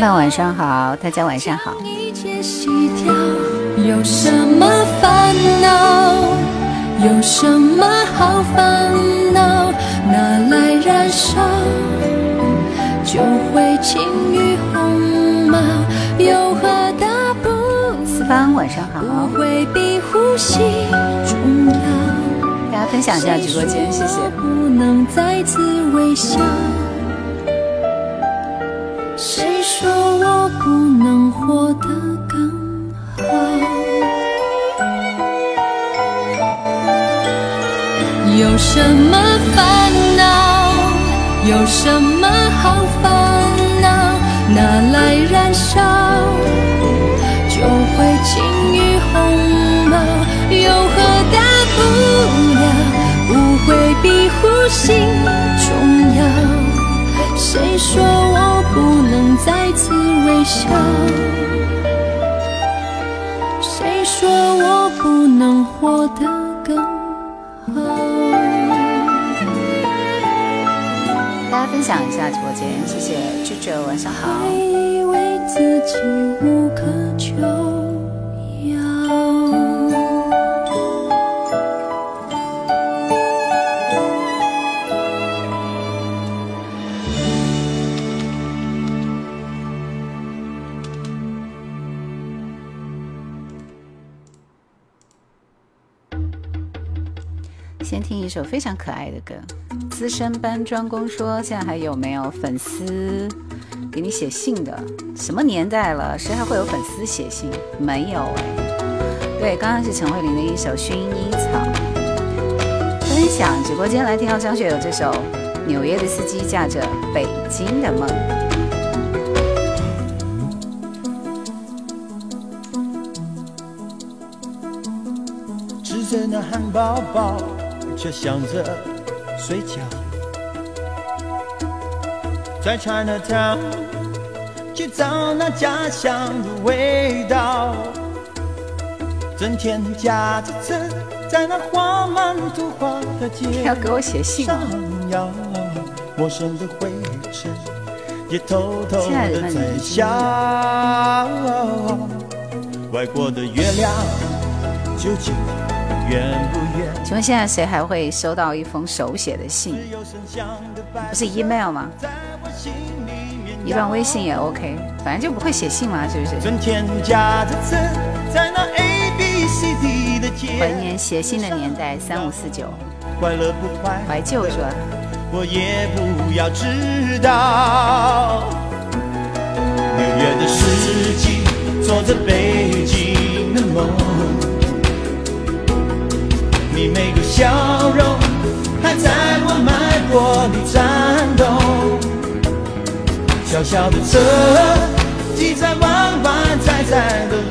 班晚上好，大家晚上好。有什么烦恼？有什么好烦恼？拿来燃烧，就会轻于鸿毛。有何大不？了？思芳晚上好。大家分享一下直播间，谢谢。不能再次微笑。谁说我不能活得更好？有什么烦恼？有什么好烦恼？拿来燃烧，就会轻于鸿毛，有何大不了？不会比呼吸重要。谁说我不能再次微笑？谁说我不能活得更好？大家分享一下直播间，谢谢居居，晚上好。以为自己无可救。有非常可爱的歌，资深搬砖工说现在还有没有粉丝给你写信的？什么年代了？谁还会有粉丝写信？没有哎。对，刚刚是陈慧琳的一首《薰衣草》。分享直播间来听到张学友这首《纽约的司机驾着北京的梦》。吃着那汉堡包。却想着睡觉，在 Chinatown 去找那家乡的味道，整天驾着车在那画满图画的街要给我写信上绕，陌生的灰尘也偷偷的在笑，外国的月亮究竟？请问现在谁还会收到一封手写的信？不是 email 吗？一段微信也 OK，反正就不会写信嘛，是不是？怀念写信的年代，三五四九，怀旧是吧？你每个笑容，还在我脉搏里颤动。小小的车，挤在弯弯窄窄的路，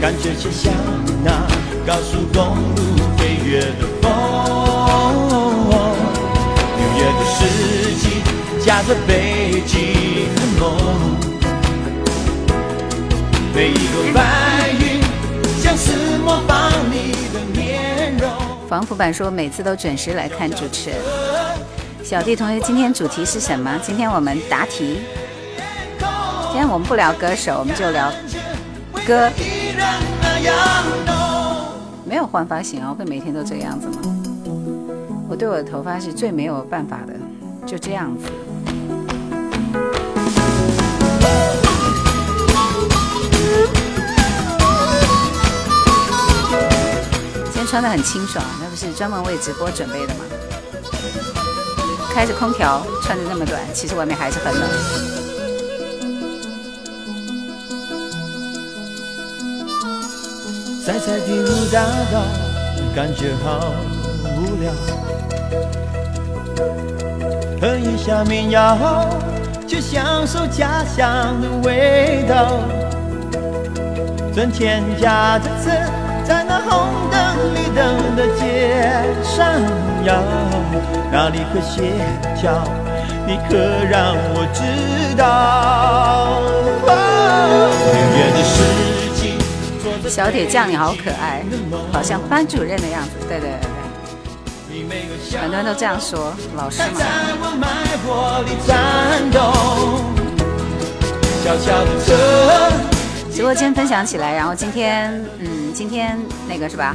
感觉就像那高速公路飞跃的风。纽约的四季，夹着北京的梦。每一个。王府版说每次都准时来看主持。小弟同学，今天主题是什么？今天我们答题。今天我们不聊歌手，我们就聊歌。没有换发型啊？会每天都这个样子吗？我对我的头发是最没有办法的，就这样子。穿的很清爽，那不是专门为直播准备的吗？开着空调，穿的那么短，其实外面还是很冷。在彩平大道，感觉好无聊。哼一下民谣，去享受家乡的味道。赚钱家的字。的上哪里协调？你可让我知道。小铁匠，你好可爱，好像班主任的样子。对对对对，很多人都这样说，老师嘛。直播间分享起来，然后今天，嗯，今天那个是吧？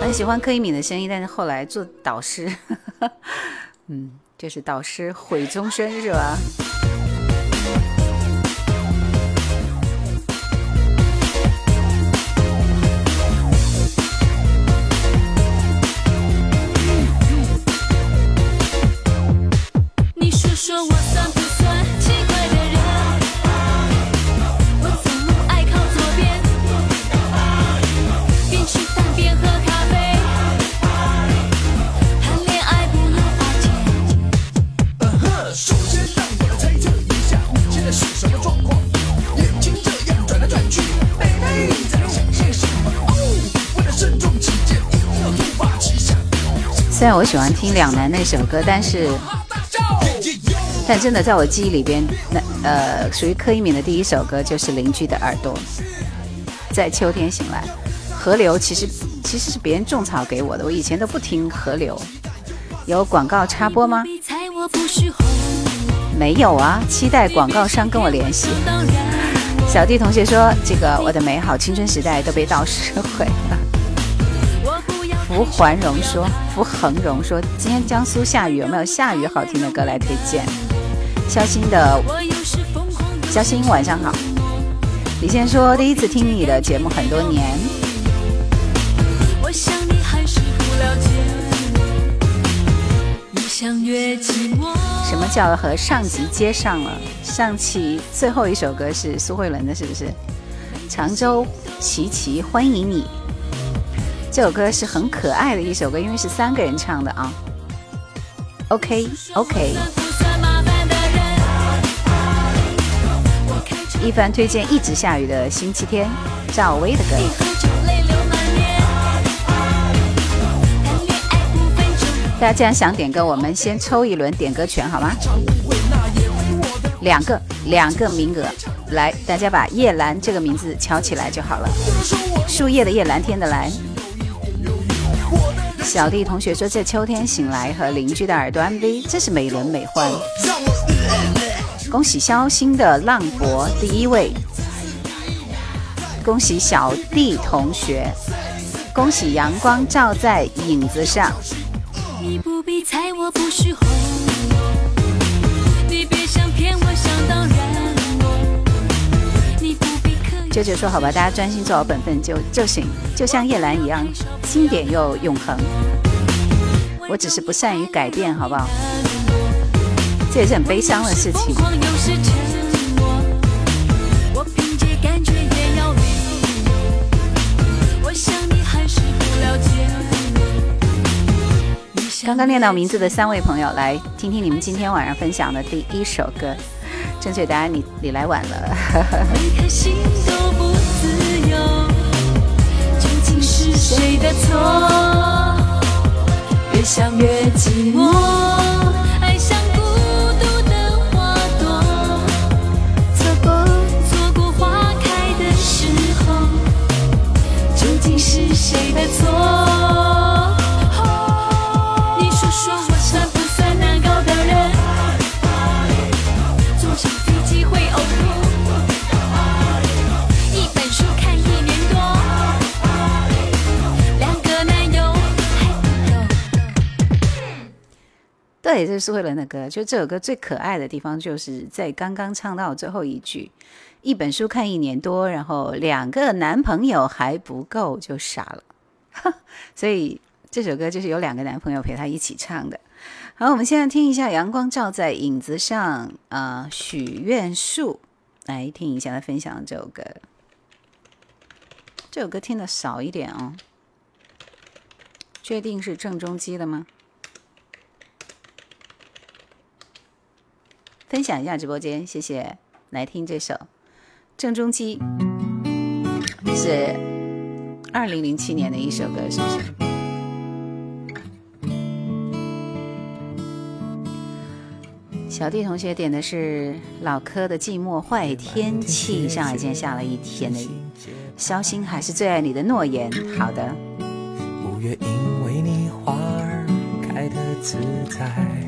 很喜欢柯以敏的声音，但是后来做导师，嗯，就是导师毁终身，是吧？虽然我喜欢听《两难》那首歌，但是，但真的在我记忆里边，那呃，属于柯以敏的第一首歌就是《邻居的耳朵》。在秋天醒来，河流其实其实是别人种草给我的，我以前都不听河流。有广告插播吗？没有啊，期待广告商跟我联系。小弟同学说，这个我的美好青春时代都被导师毁了。符环荣说：“符恒荣说，今天江苏下雨，有没有下雨好听的歌来推荐？”肖欣的肖欣晚上好，李先说。第一次听你的节目很多年。什么叫和上级接上了？上期最后一首歌是苏慧伦的，是不是？常州齐齐欢迎你。这首歌是很可爱的一首歌，因为是三个人唱的啊。OK OK，一凡推荐《一直下雨的星期天》，赵薇的歌。大家既然想点歌，我们先抽一轮点歌权好吗？两个两个名额，来，大家把“叶兰这个名字敲起来就好了。树叶的叶，蓝天的蓝。小弟同学说：“这秋天醒来和邻居的耳朵 MV 真是美轮美奂。”恭喜肖星的浪博第一位，恭喜小弟同学，恭喜阳光照在影子上。你你不不必猜我我别想想骗舅舅说：“好吧，大家专心做好本分就就行，就像叶兰一样经典又永恒。我只是不善于改变，好不好？这也是很悲伤的事情。”刚刚念到名字的三位朋友，来听听你们今天晚上分享的第一首歌。正确答案，你你来晚了。谁的错？越想越寂寞，爱像孤独的花朵，错过错过花开的时候，究竟是谁的错？这也是为了那个，就这首歌最可爱的地方，就是在刚刚唱到最后一句，“一本书看一年多，然后两个男朋友还不够，就傻了。”所以这首歌就是有两个男朋友陪他一起唱的。好，我们现在听一下《阳光照在影子上》啊，《许愿树》来听一下他分享这首歌。这首歌听的少一点哦，确定是郑中基的吗？分享一下直播间，谢谢。来听这首《郑中基》，是二零零七年的一首歌，是不是？小弟同学点的是老柯的《寂寞坏天气》，上今天下了一天的。雨。萧心还是最爱你的诺言，好的。五月因为你花开自在。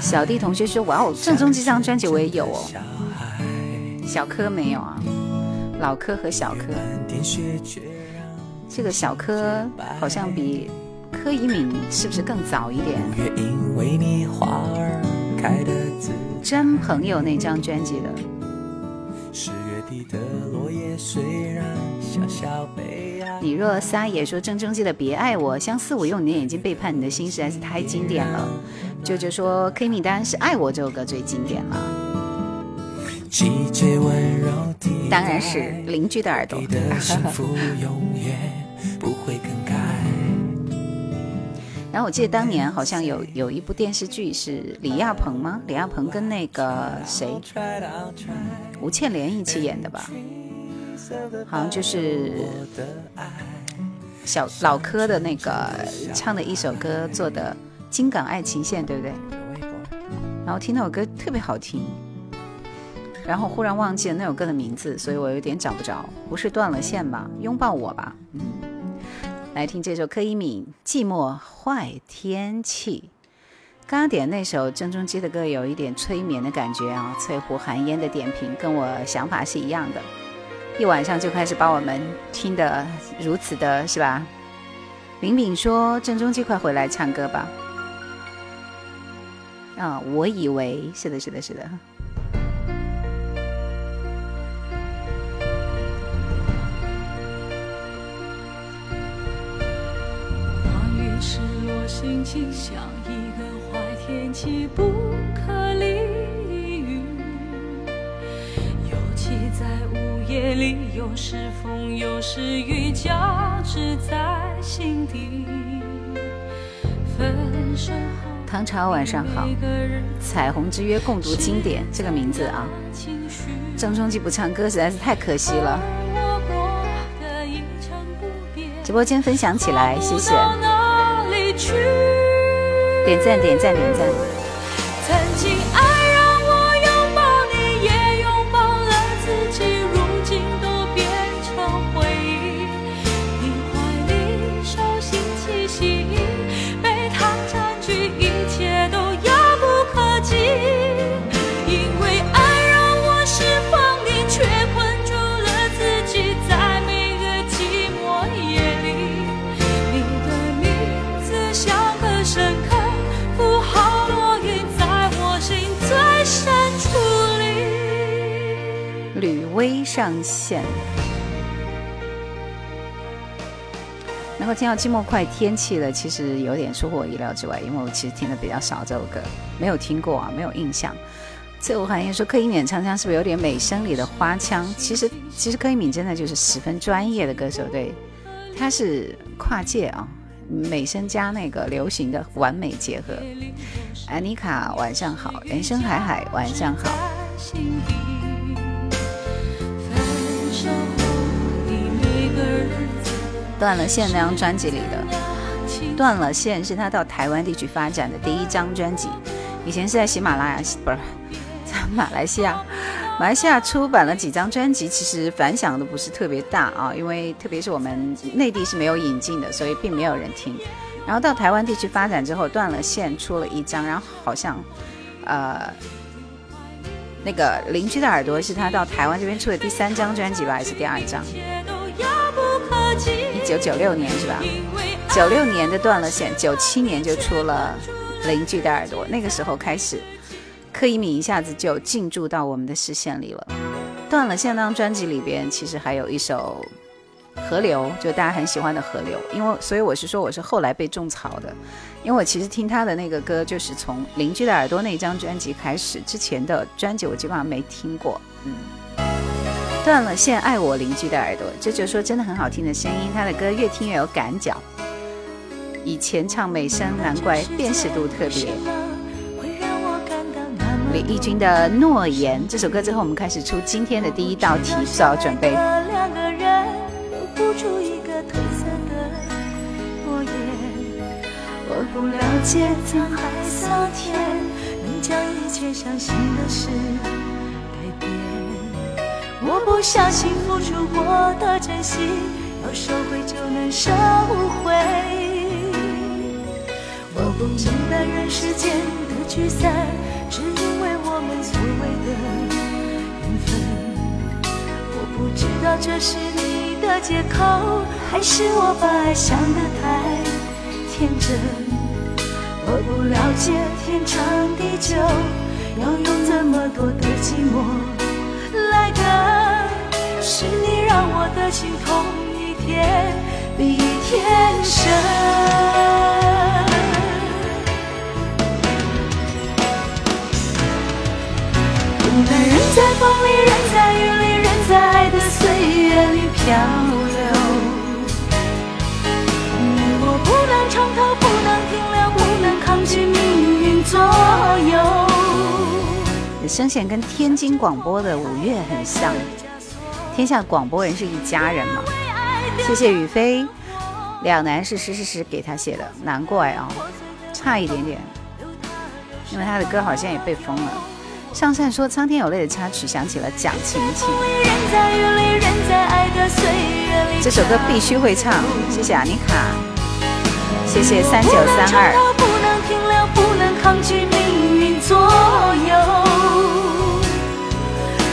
小弟同学说：“哇哦，正宗这张专辑我也有哦。”小柯没有啊，老柯和小柯，这个小柯好像比柯以敏是不是更早一点？真朋友那张专辑的。你若撒野，说郑中基的《别爱我》，相思我用你的眼睛背叛你的心实在是太经典了。舅舅说，《Kimi》当然是爱我这首歌最经典了。当然是邻居的耳朵。然后我记得当年好像有有一部电视剧是李亚鹏吗？李亚鹏跟那个谁吴倩莲一起演的吧？好像就是小老柯的那个唱的一首歌做的《金港爱情线》，对不对？然后听那首歌特别好听，然后忽然忘记了那首歌的名字，所以我有点找不着。不是断了线吧？拥抱我吧。嗯，来听这首柯以敏《寂寞坏天气》。刚刚点那首郑中基的歌，有一点催眠的感觉啊！翠湖寒烟的点评跟我想法是一样的。一晚上就开始把我们听得如此的，是吧？林炳说：“郑中基快回来唱歌吧。”啊，我以为是的，是的，是的。夜里，有有时时风，雨，交织在心唐朝晚上好，彩虹之约共读经典这个名字啊，郑中基不唱歌实在是太可惜了。直播间分享起来，谢谢，点赞点赞点赞。飞上线能够听到《寂寞快天气》了，其实有点出乎我意料之外，因为我其实听的比较少这首歌，没有听过啊，没有印象。所以我怀疑说柯以敏唱腔是不是有点美声里的花腔？其实，其实柯以敏真的就是十分专业的歌手，对，他是跨界啊，美声加那个流行的完美结合。安妮卡，晚上好；人生海海，晚上好。断了线那张专辑里的《断了线》是他到台湾地区发展的第一张专辑。以前是在喜马拉雅，不是在马来西亚，马来西亚出版了几张专辑，其实反响都不是特别大啊，因为特别是我们内地是没有引进的，所以并没有人听。然后到台湾地区发展之后，《断了线》出了一张，然后好像，呃，那个邻居的耳朵是他到台湾这边出的第三张专辑吧，还是第二张？一九九六年是吧？九六年的断了线，九七年就出了《邻居的耳朵》，那个时候开始，柯以敏一下子就进驻到我们的视线里了。断了线那张专辑里边，其实还有一首《河流》，就大家很喜欢的《河流》。因为，所以我是说，我是后来被种草的，因为我其实听他的那个歌，就是从《邻居的耳朵》那张专辑开始，之前的专辑我基本上没听过。嗯。断了线，爱我邻居的耳朵，舅舅说真的很好听的声音。他的歌越听越有感脚，以前唱美声，难怪辨识度特别。李翊君的《诺言》这首歌之后，我们开始出今天的第一道题，做好准备。我不了解沧海桑田，能将一切相信的事。我不相信付出过的真心，要收回就能收回。我不明白人世间的聚散，只因为我们所谓的缘分。我不知道这是你的借口，还是我把爱想得太天真。我不了解天长地久，要用这么多的寂寞。是你让我的心痛一天比一天深。不能人在风里，人在雨里，人在爱的岁月里漂流。你我不能逃头，不能停留，不能抗拒命运左右。声线跟天津广播的五月很像，天下广播人是一家人嘛。谢谢雨飞，两难是石石石给他写的，难怪啊，差一点点，因为他的歌好像也被封了。上善说《苍天有泪》的插曲想起了蒋勤勤，这首歌必须会唱。谢谢阿妮卡，谢谢三九三二。所有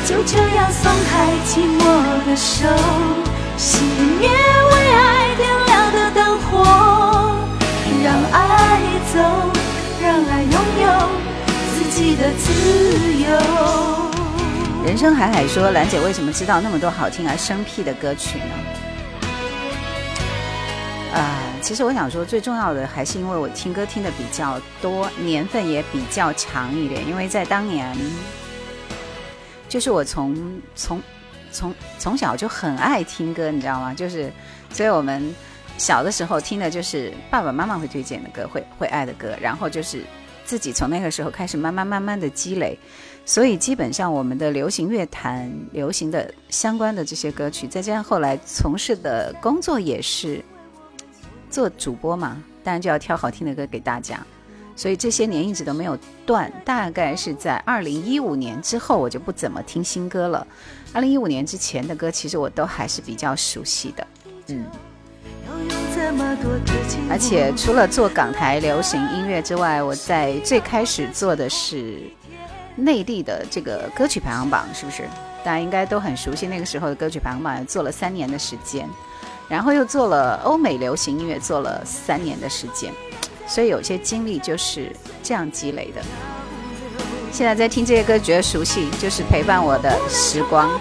就这样松开寂寞的手，熄灭为爱点亮的灯火，让爱走，让爱拥有自己的自由。人生海海说，兰姐为什么知道那么多好听而生僻的歌曲呢？呃，其实我想说，最重要的还是因为我听歌听的比较多年份也比较长一点，因为在当年，就是我从从从从小就很爱听歌，你知道吗？就是，所以我们小的时候听的就是爸爸妈妈会推荐的歌，会会爱的歌，然后就是自己从那个时候开始慢慢慢慢的积累，所以基本上我们的流行乐坛流行的相关的这些歌曲，再加上后来从事的工作也是。做主播嘛，当然就要挑好听的歌给大家，所以这些年一直都没有断。大概是在二零一五年之后，我就不怎么听新歌了。二零一五年之前的歌，其实我都还是比较熟悉的，嗯。而且除了做港台流行音乐之外，我在最开始做的是内地的这个歌曲排行榜，是不是？大家应该都很熟悉那个时候的歌曲排行榜，做了三年的时间。然后又做了欧美流行音乐，做了三年的时间，所以有些经历就是这样积累的。现在在听这些歌，觉得熟悉，就是陪伴我的时光。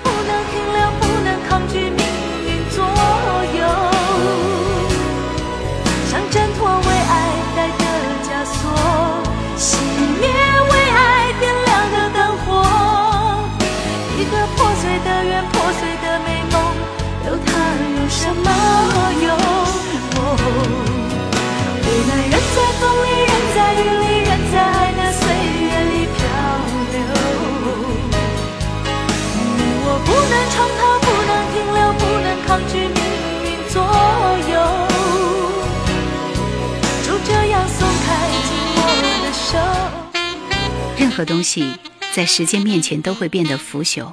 东西在时间面前都会变得腐朽，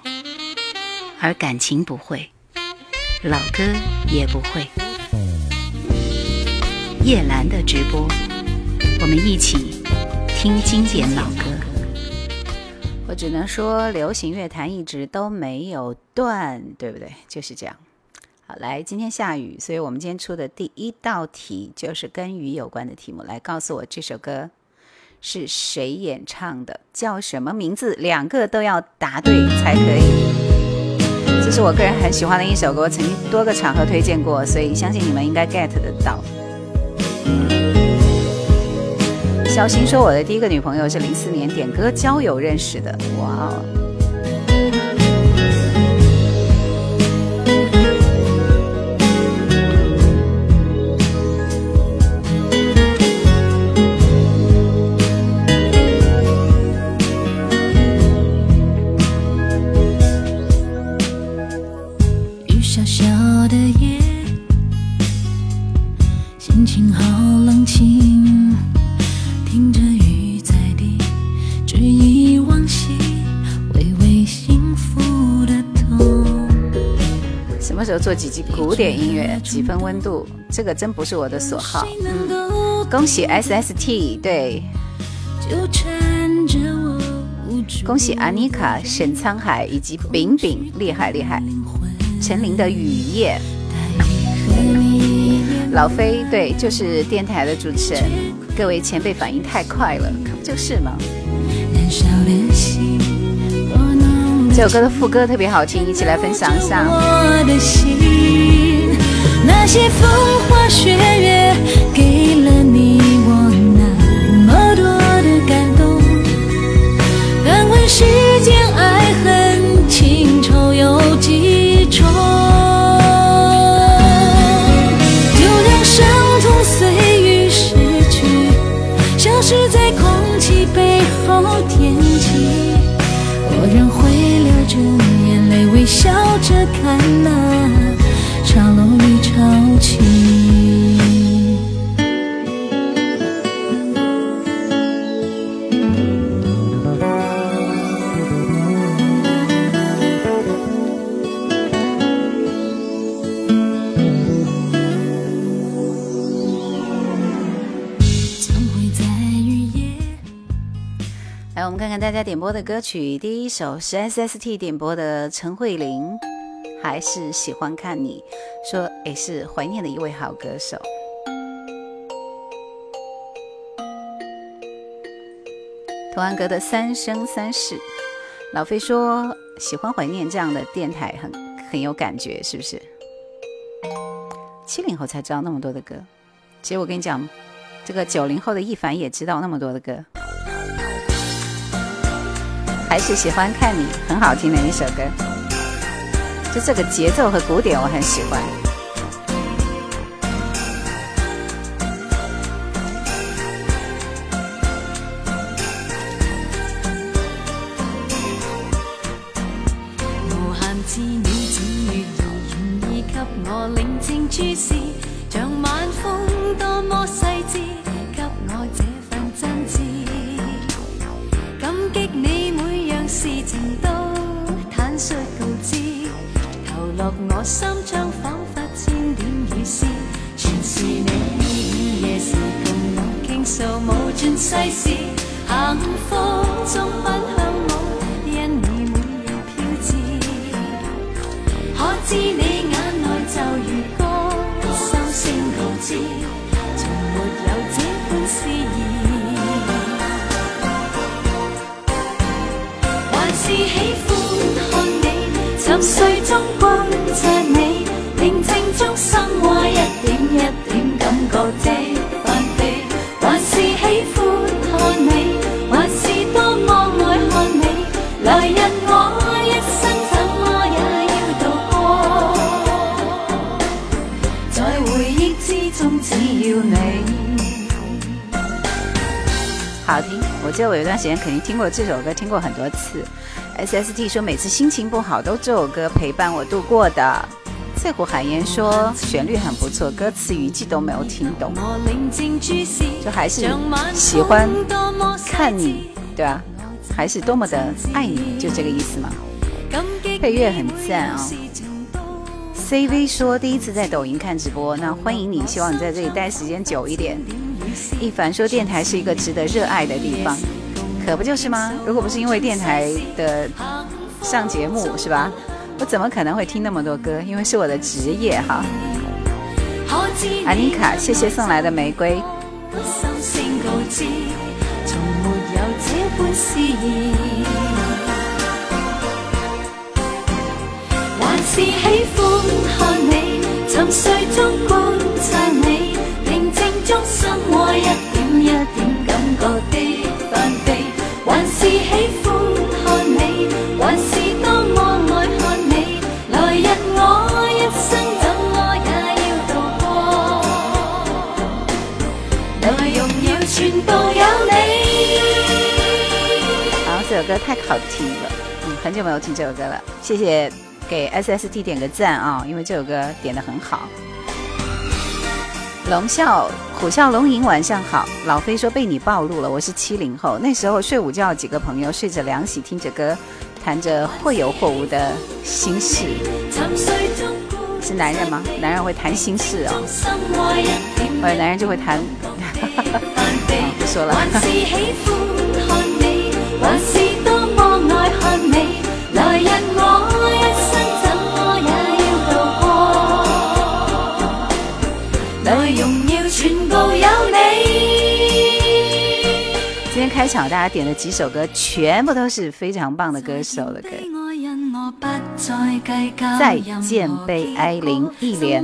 而感情不会，老歌也不会。叶兰的直播，我们一起听经典老歌。我只能说，流行乐坛一直都没有断，对不对？就是这样。好，来，今天下雨，所以我们今天出的第一道题就是跟雨有关的题目。来，告诉我这首歌。是谁演唱的？叫什么名字？两个都要答对才可以。这是我个人很喜欢的一首歌，曾经多个场合推荐过，所以相信你们应该 get 得到。小新说，我的第一个女朋友是零四年点歌交友认识的。哇哦！什么时候做几集古典音乐？几分温度？这个真不是我的所好。嗯，恭喜 SST，对，恭喜安妮卡、沈沧海以及饼饼，厉害厉害！陈琳的雨夜，老飞对，就是电台的主持人。各位前辈反应太快了，可不就是吗？这首歌的副歌特别好听，一起来分享一下。的歌曲第一首是 SST 点播的陈慧琳，还是喜欢看你说也是怀念的一位好歌手。童安格的《三生三世》，老飞说喜欢怀念这样的电台，很很有感觉，是不是？七零后才知道那么多的歌，其实我跟你讲，这个九零后的亦凡也知道那么多的歌。还是喜欢看你很好听的一首歌，就这个节奏和鼓点我很喜欢。无限次你请月儿愿意给我宁静注视，像晚风多么细致。我心中仿佛千点雨丝，全是你。午夜时共我倾诉无尽世事，幸福中奔向我，因你每日飘至，可知你？睡中伴着你平静中心窝一点一点感觉的翻地，还是喜欢看你还是多么爱看你来日我一生怎么也要度过在回忆之中只要你好听我记得我有段时间肯定听过这首歌听过很多次 SST 说每次心情不好都这首歌陪伴我度过的。翠湖海烟说旋律很不错，歌词语句都没有听懂，就还是喜欢看你，对吧？还是多么的爱你，就这个意思嘛。配乐很赞啊。CV 说第一次在抖音看直播，那欢迎你，希望你在这里待时间久一点。一凡说电台是一个值得热爱的地方。可不就是吗？如果不是因为电台的上节目，是吧？我怎么可能会听那么多歌？因为是我的职业哈。安妮卡，谢谢送来的玫瑰。太好听了，嗯，很久没有听这首歌了。谢谢给 SST 点个赞啊，因为这首歌点的很好。龙啸虎啸龙吟，晚上好。老飞说被你暴露了，我是七零后。那时候睡午觉，几个朋友睡着凉席，听着歌，谈着或有或无的心事。是男人吗？男人会谈心事哦。呃，男人就会谈，啊，不说了。今天开场大家点的几首歌，全部都是非常棒的歌手的歌。再见，悲哀玲，一连。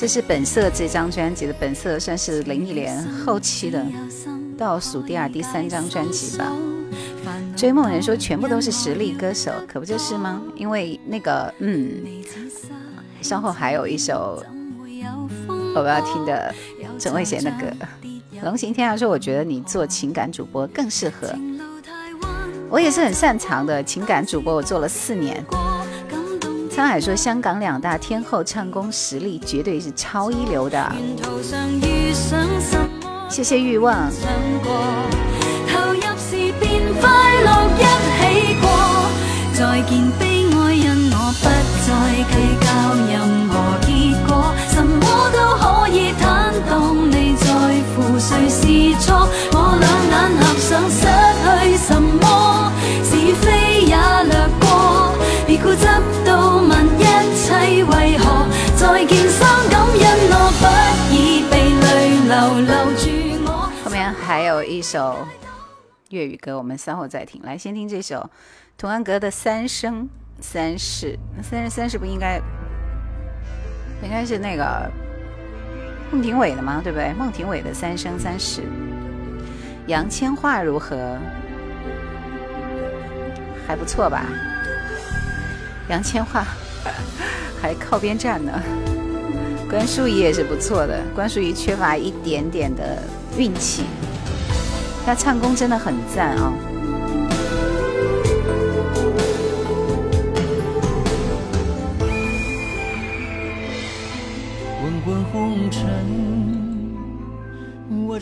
这是《本色》这张专辑的《本色》，算是林忆莲后期的倒数第二、第三张专辑吧。追梦人说全部都是实力歌手，可不就是吗？因为那个……嗯，稍后还有一首我们要听的陈慧娴的歌。龙行天下说，我觉得你做情感主播更适合。我也是很擅长的情感主播，我做了四年。沧海说香港两大天后唱功实力绝对是超一流的。谢谢欲望。投入时便快乐一起过。再见，悲哀，因我不再计较任何结果。什么都可以坦荡。谁是错？我两眼合上，失去什么？是非也掠过，别固执到问一切为何？再见伤感因我不易被泪流留住我。后面还有一首粤语歌，我们稍后再听。来，先听这首童安格的《三生三世》，三生三世不应该，应该是那个。孟庭苇的吗？对不对？孟庭苇的《三生三世》。杨千嬅如何？还不错吧？杨千嬅 还靠边站呢。关淑怡也是不错的，关淑怡缺乏一点点的运气，她唱功真的很赞啊。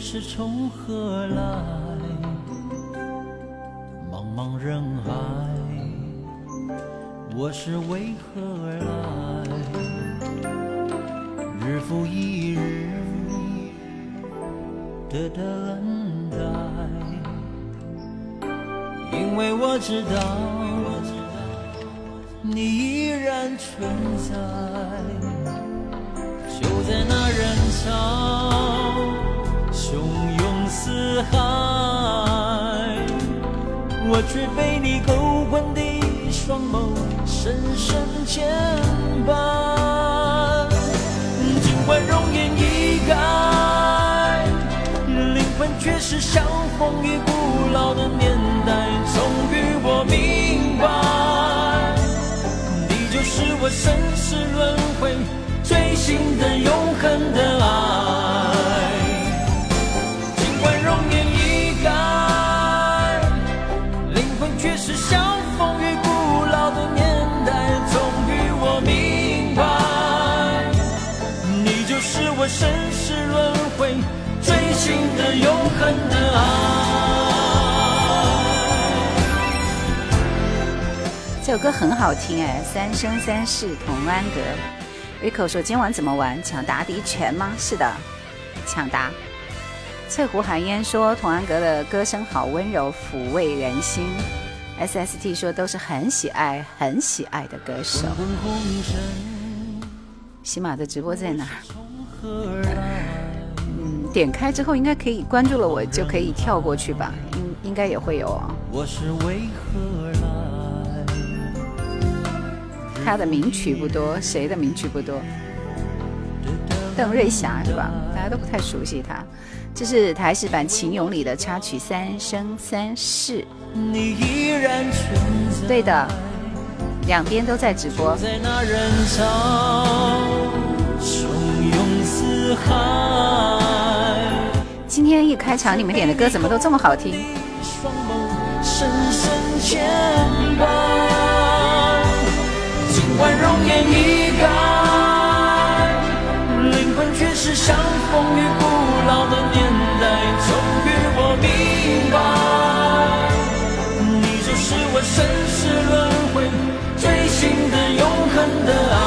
是从何来？茫茫人海，我是为何而来？日复一日的等待，因为我知道你依然存在，就在那人潮。汹涌四海，我却被你勾魂的双眸深深牵绊。尽管容颜已改，灵魂却是相逢于古老的年代。终于我明白，你就是我生死轮回、最新的永恒的爱。的、的永恒爱。这首歌很好听哎，《三生三世》同安格。c o 说今晚怎么玩？抢答题权吗？是的，抢答。翠湖寒烟说童安格的歌声好温柔，抚慰人心。SST 说都是很喜爱、很喜爱的歌手。喜马的直播在哪？点开之后应该可以关注了，我就可以跳过去吧，应应该也会有。他的名曲不多，谁的名曲不多？邓瑞霞是吧？大家都不太熟悉他。这是台式版《秦俑》里的插曲《三生三世》，对的，两边都在直播。海。今天一开场，你们点的歌怎么都这么好听？一双眸深深牵绊，尽管容颜已改，灵魂却是相逢于古老的年代。终于我明白，你就是我生死轮回最新的永恒的爱。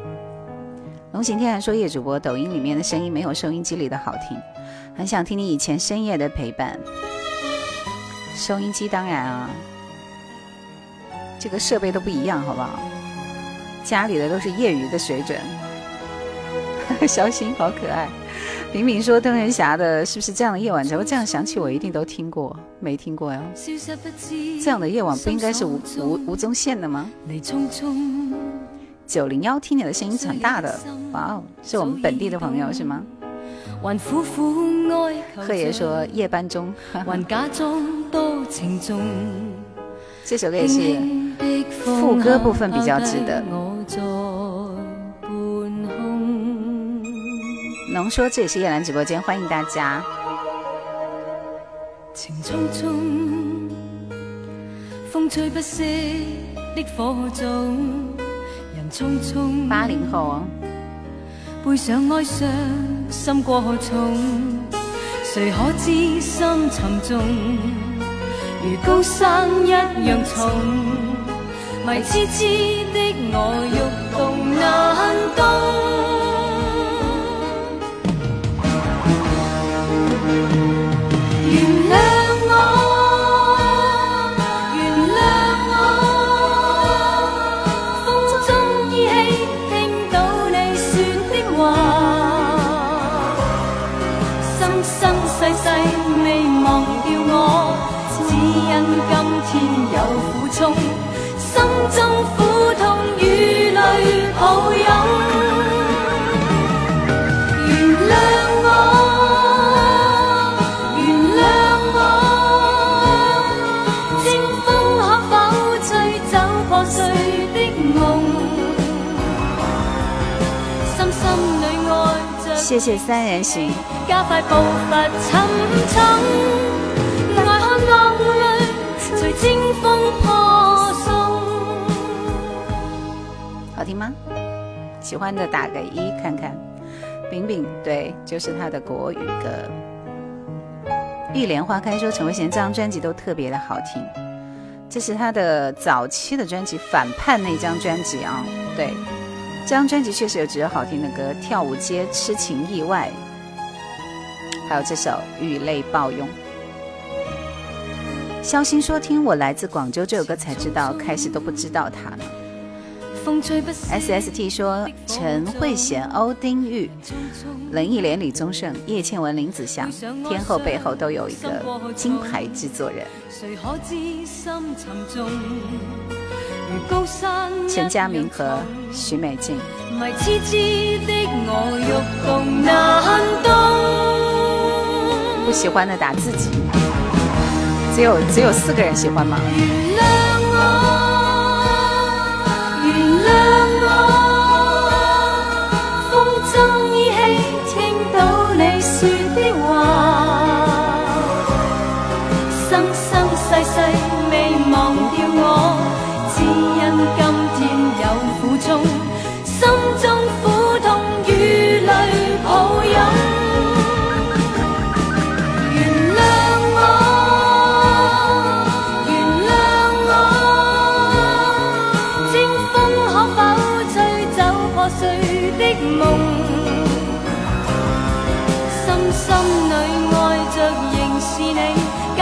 龙行天说：“夜主播，抖音里面的声音没有收音机里的好听，很想听你以前深夜的陪伴。收音机当然啊，这个设备都不一样，好不好？家里的都是业余的水准。小心好可爱。敏敏说：‘邓仁霞的，是不是这样的夜晚才会这样想起？’我一定都听过，没听过呀。这样的夜晚不应该是吴吴吴宗宪的吗？”九零幺，听你的声音是很大的，哇哦，是我们本地的朋友是吗？贺爷说夜班中，这首歌也是副歌部分比较值得。能说这也是夜兰直播间，欢迎大家。情匆匆，吹不息的火匆匆。八零后啊。背上哀伤，心过去重，谁可知心沉重？如高山一样重，迷痴痴的我欲动难动。谢三人行，加快步伐，沉浪随清风破好听吗？喜欢的打个一看看。饼饼对，就是他的国语歌《玉莲花开》说陈慧娴这张专辑都特别的好听，这是他的早期的专辑《反叛》那张专辑啊，对。这张专辑确实有几首好听的歌，《跳舞街》《痴情意外》，还有这首《雨泪抱拥》。肖心说：“听我来自广州这首歌才知道，开始都不知道他呢。” S S T 说：“陈慧娴、欧丁玉、林忆莲、李宗盛、叶倩文、林子祥，天后背后都有一个金牌制作人。”陈嘉明和徐美静。不喜欢的打自己。只有只有四个人喜欢吗？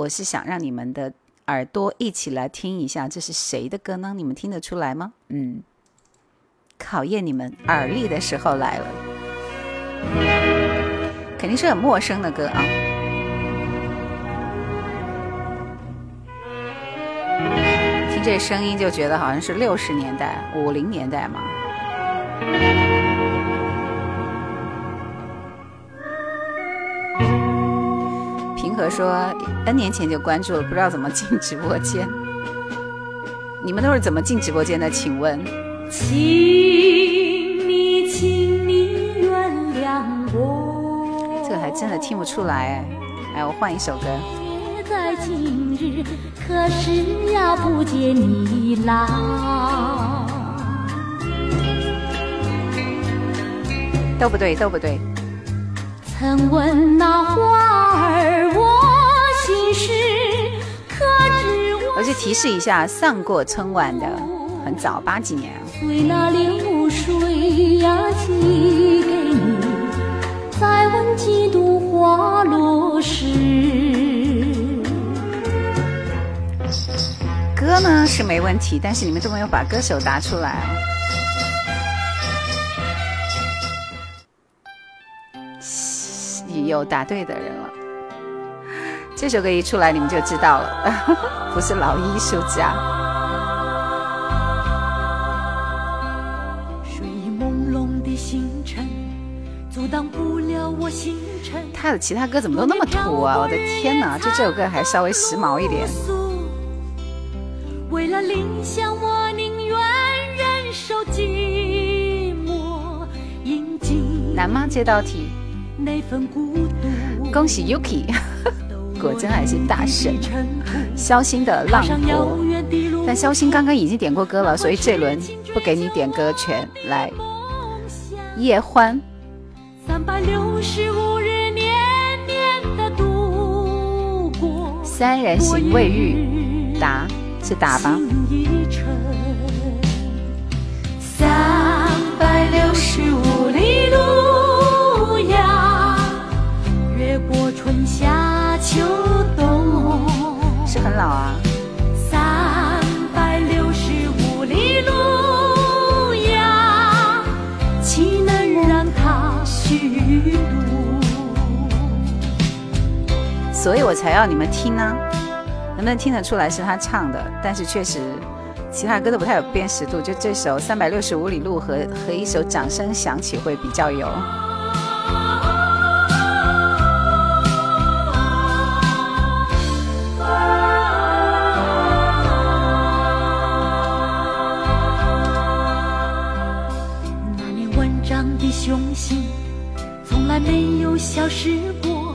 我是想让你们的耳朵一起来听一下，这是谁的歌呢？你们听得出来吗？嗯，考验你们耳力的时候来了，肯定是很陌生的歌啊。听这声音就觉得好像是六十年代、五零年代嘛。说 N 年前就关注了，不知道怎么进直播间。你们都是怎么进直播间的？请问，请你，请你原谅我。这个还真的听不出来哎，我换一首歌。都不对，都不对。曾问那花儿。我就提示一下，上过春晚的，很早八几年。为那流水呀寄给你，再问几度花落时。歌呢是没问题，但是你们都没有把歌手答出来啊。有答对的人了。这首歌一出来你们就知道了，不是老艺术家。他的其他歌怎么都那么土啊！我的天哪，就这首歌还稍微时髦一点。难吗？这道题？恭喜 Yuki。果真还是大神，肖星的《浪波。但肖星刚刚已经点过歌了，所以这轮不给你点歌权。来，叶欢。三人行未遇，答是答吧。三百六十五里路。是很老啊。三百六十五里路呀，岂能让他虚度？所以我才要你们听呢，能不能听得出来是他唱的？但是确实，其他歌都不太有辨识度，就这首三百六十五里路和和一首掌声响起会比较有。中心从来没有消失过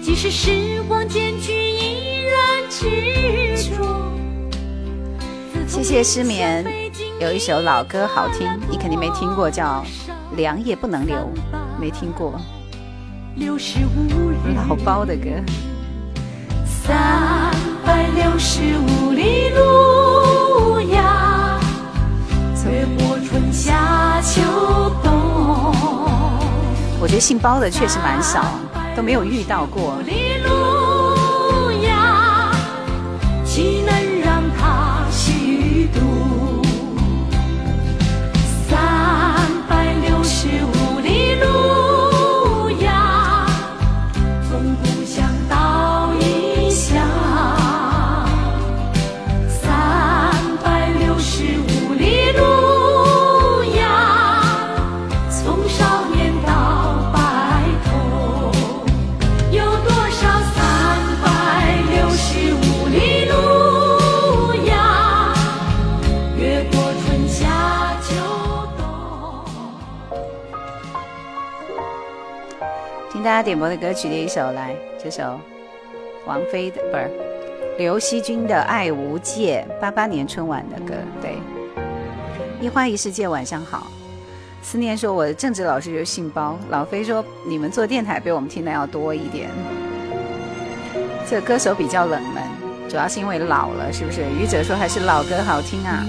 即使时光渐去依然执着谢谢失眠有一首老歌好听你肯定没听过叫凉夜不能留没听过六十五日老包的歌三百六十五里路呀走过春夏秋冬我觉得姓包的确实蛮少，都没有遇到过。大家点播的歌曲的一首，来这首，王菲的不是刘惜君的《爱无界》，八八年春晚的歌，对。一花一世界，晚上好。思念说，我的政治老师就姓包。老飞说，你们做电台比我们听的要多一点。这歌手比较冷门，主要是因为老了，是不是？愚者说，还是老歌好听啊。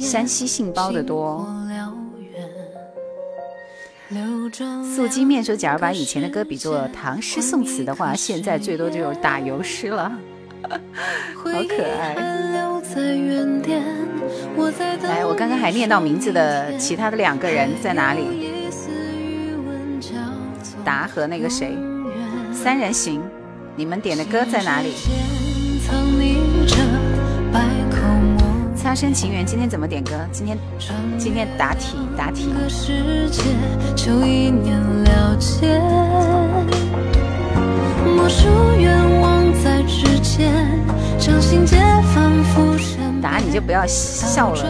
山西姓包的多。素鸡面说：“假如把以前的歌比作唐诗宋词的话，现在最多就是打油诗了，好可爱。”来，我刚刚还念到名字的其他的两个人在哪里？达和那个谁？三人行，你们点的歌在哪里？今生情缘，今天怎么点歌？今天，今天答题答题。打你就不要笑了。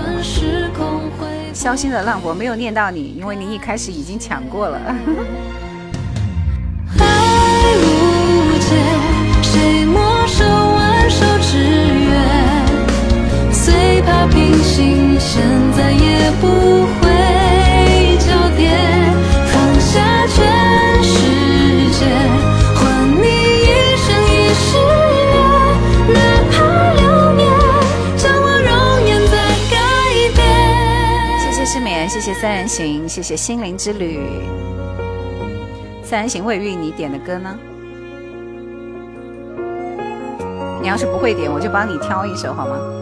小心的浪我没有念到你，因为你一开始已经抢过了。怕平行线再也不会交叠放下全世界换你一生一世哪怕流年将我容颜再改变谢谢失眠谢谢三人行谢谢心灵之旅三人行未运你点的歌呢你要是不会点我就帮你挑一首好吗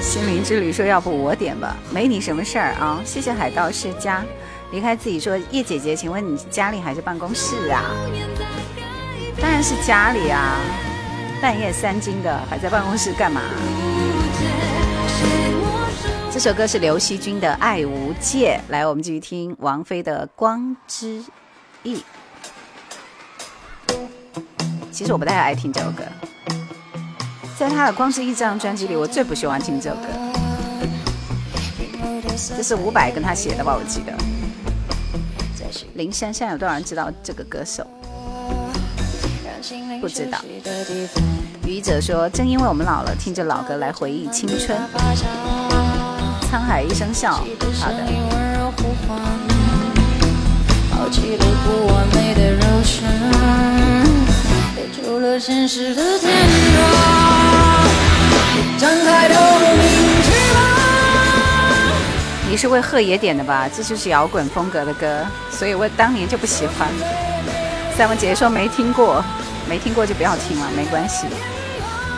心灵之旅说：“要不我点吧，没你什么事儿啊。”谢谢海盗世家。离开自己说：“叶姐姐，请问你家里还是办公室啊？”当然是家里啊。半夜三更的还在办公室干嘛？这首歌是刘惜君的《爱无界》。来，我们继续听王菲的《光之翼》。其实我不太爱听这首歌，在他的《光之一张专辑里，我最不喜欢听这首歌。这是伍佰跟他写的吧？我记得。林珊珊有多少人知道这个歌手？不知道。于者说：“正因为我们老了，听着老歌来回忆青春。”沧海一声笑，好的。了现实的天你是为贺野点的吧？这就是摇滚风格的歌，所以我当年就不喜欢。三文姐说没听过，没听过就不要听了，没关系。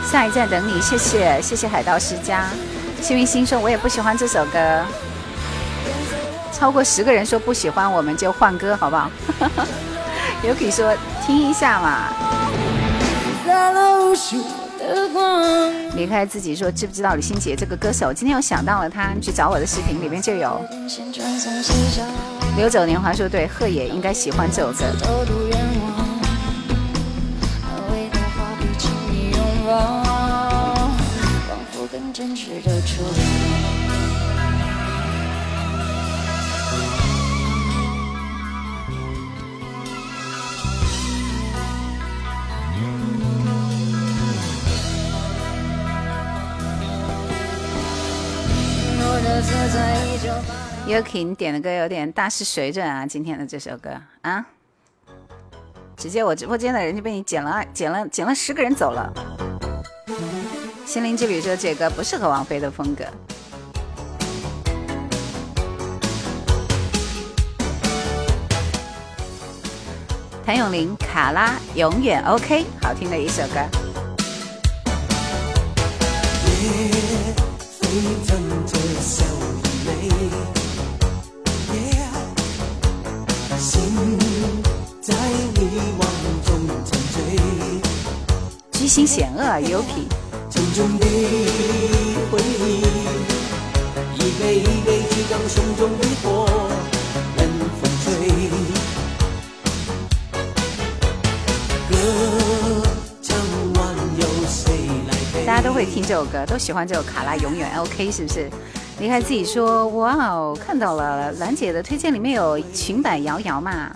下一站等你，谢谢谢谢海盗世家。幸运星说我也不喜欢这首歌，超过十个人说不喜欢，我们就换歌好不好？l 可以说：“听一下嘛。”离开自己说：“知不知道李心洁这个歌手？今天又想到了她，去找我的视频里面就有。”刘九年华说：“对，贺野应该喜欢这首歌。” Yuki，你点的歌有点大师水准啊！今天的这首歌啊，直接我直播间的人就被你捡了，捡了，捡了十个人走了。心灵之旅说这歌不适合王菲的风格。谭咏麟《卡拉永远 OK》好听的一首歌。心险恶而有品。大家都会听这首歌，都喜欢这首《卡拉永远》o K 是不是？你还自己说哇哦，看到了兰姐的推荐里面有《裙摆摇摇》嘛。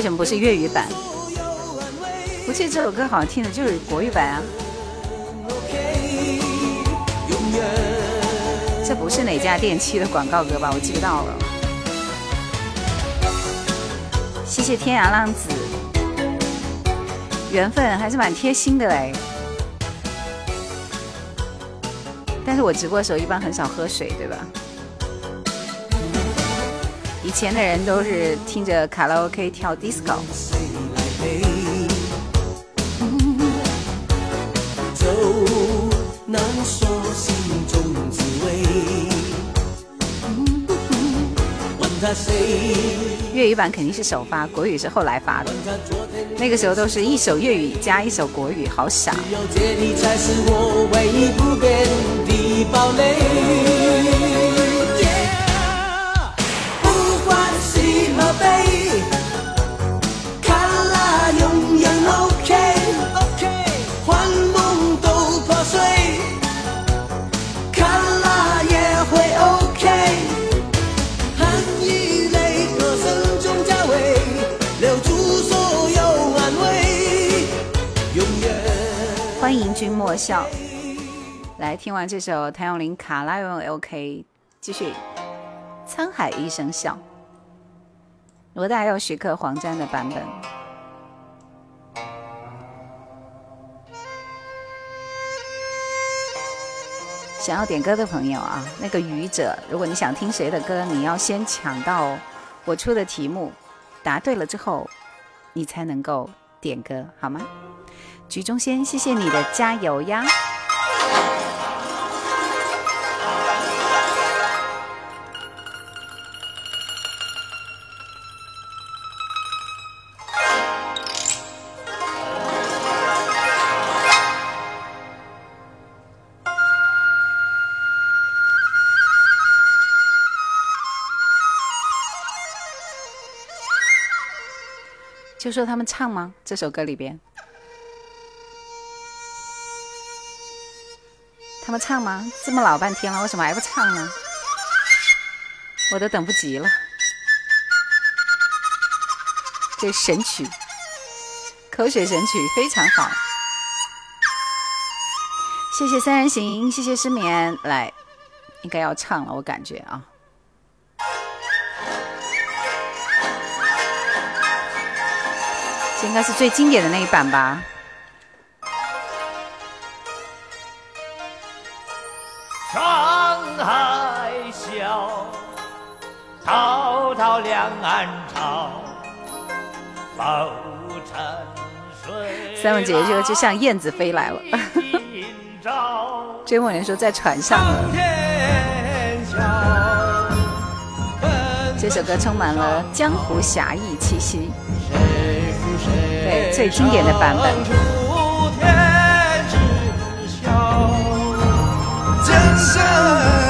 为什么不是粤语版？我记得这首歌好听的就是国语版啊。这不是哪家电器的广告歌吧？我记不到了。谢谢天涯浪子，缘分还是蛮贴心的嘞。但是我直播的时候一般很少喝水，对吧？以前的人都是听着卡拉 OK 跳 disco。粤语版肯定是首发，国语是后来发的。那个时候都是一首粤语加一首国语，好傻。我笑，来听完这首谭咏麟《卡拉 OK》，继续《沧海一声笑》。如果大家徐克、黄沾的版本，想要点歌的朋友啊，那个愚者，如果你想听谁的歌，你要先抢到我出的题目，答对了之后，你才能够点歌，好吗？菊中仙，谢谢你的加油呀！就说他们唱吗？这首歌里边。他们唱吗？这么老半天了，为什么还不唱呢？我都等不及了。这神曲，口水神曲非常好。谢谢三人行，谢谢失眠，来，应该要唱了，我感觉啊。这应该是最经典的那一版吧。海啸，滔滔两岸潮，三问姐姐就就像燕子飞来了，追梦人说在船上呢。这首歌充满了江湖侠义气息，对最经典的版本。天之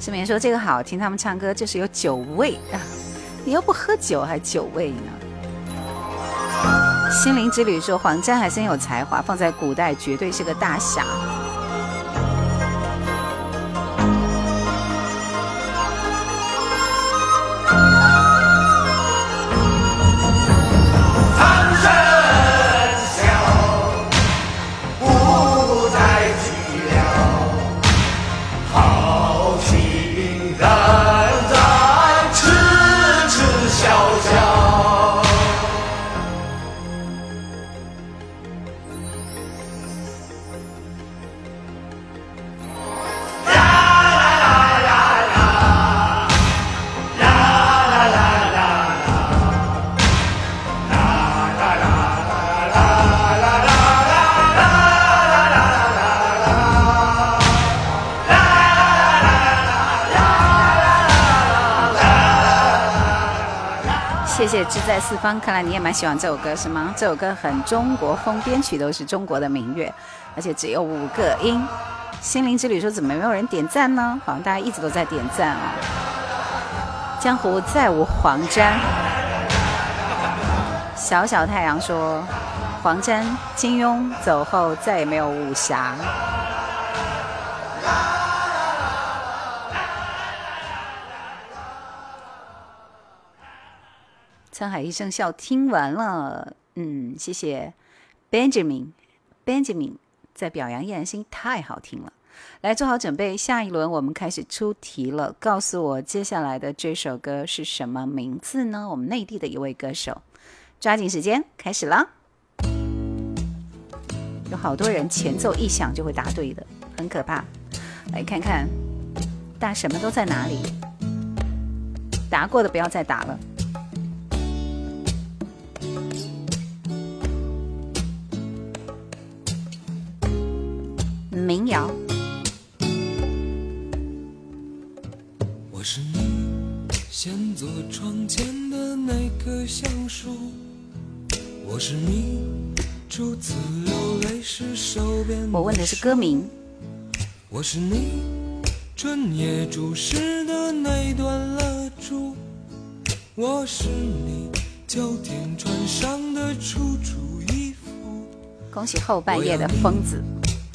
失眠说这个好听，他们唱歌就是有酒味，你又不喝酒还酒味呢。心灵之旅说黄沾还真有才华，放在古代绝对是个大侠。志在四方，看来你也蛮喜欢这首歌是吗？这首歌很中国风，编曲都是中国的民乐，而且只有五个音。心灵之旅说怎么没有人点赞呢？好像大家一直都在点赞啊！江湖再无黄沾。小小太阳说，黄沾、金庸走后再也没有武侠。沧海一声笑，听完了，嗯，谢谢，Benjamin，Benjamin 在表扬易烊千玺，太好听了。来，做好准备，下一轮我们开始出题了。告诉我接下来的这首歌是什么名字呢？我们内地的一位歌手，抓紧时间，开始啦！有好多人前奏一响就会答对的，很可怕。来看看大什么都在哪里？答过的不要再答了。民谣，我是你，先做窗前的那棵橡树。我是你，初次流泪时手边，我问的是歌名。我是你，春夜注视的那段蜡烛。我是你，秋天穿上的楚楚衣服。恭喜后半夜的疯子。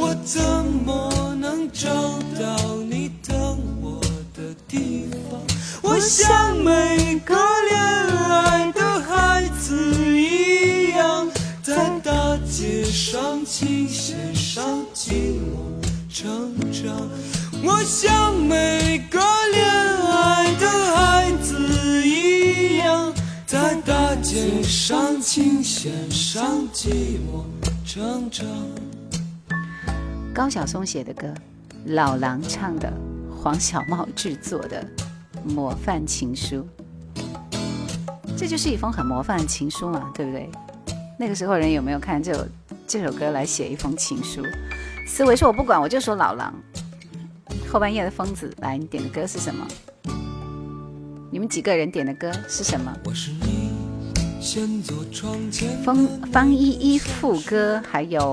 我怎么能找到你等我的地方？我像每个恋爱的孩子一样，在大街上琴弦上寂寞成长。我像每个恋爱的孩子一样，在大街上琴弦上寂寞成长。高晓松写的歌，老狼唱的，黄小茂制作的《模范情书》，这就是一封很模范的情书嘛，对不对？那个时候人有没有看这首这首歌来写一封情书？思维说：“我不管，我就说老狼。”后半夜的疯子，来，你点的歌是什么？你们几个人点的歌是什么？我是你先窗前方方依依副歌，还有。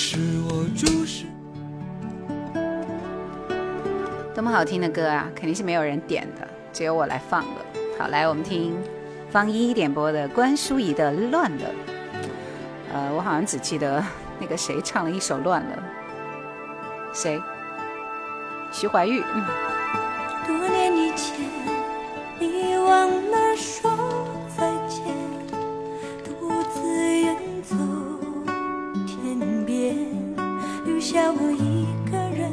是我注视。多么好听的歌啊！肯定是没有人点的，只有我来放了。好，来我们听方一点播的关淑怡的《乱了》。呃，我好像只记得那个谁唱了一首《乱了》，谁？徐怀钰。嗯。留下我一个人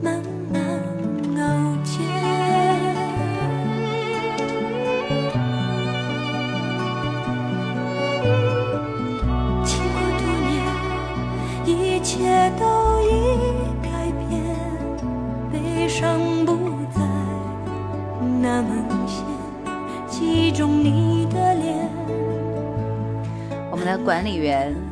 慢慢熬煎经过多年一切都已改变悲伤不再那么明显记忆中你的脸我们的管理员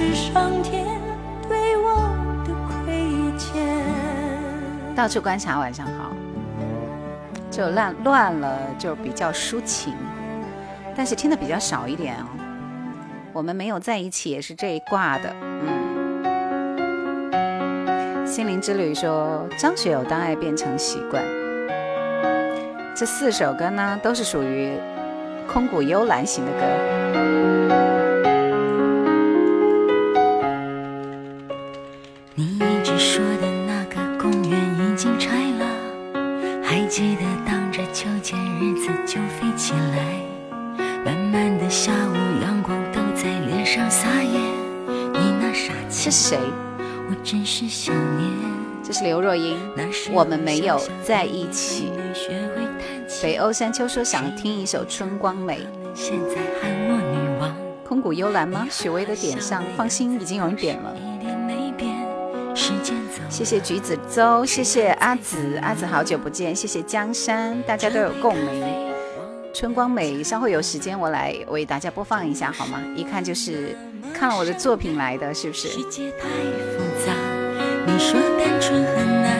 是上天对我的亏欠。到处观察，晚上好。就乱乱了，就比较抒情，但是听的比较少一点哦。我们没有在一起，也是这一卦的。嗯。心灵之旅说，张学友《当爱变成习惯》这四首歌呢，都是属于空谷幽兰型的歌。我们没有在一起。北欧山丘说想听一首《春光美》，空谷幽兰吗？许巍的点上，放心，已经有人点了。谢谢橘子洲，谢谢阿紫，阿紫好久不见，谢谢江山，大家都有共鸣。春光美，稍后有时间我来为大家播放一下，好吗？一看就是看了我的作品来的，是不是？你说单纯很难。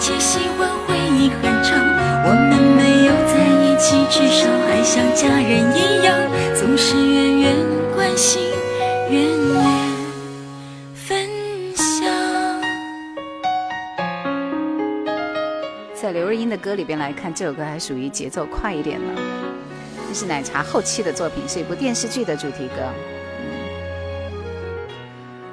一切喜欢回忆很长我们没有在一起至少还像家人一样总是远远关心远远在刘若英的歌里边来看这首歌还属于节奏快一点的这是奶茶后期的作品是一部电视剧的主题歌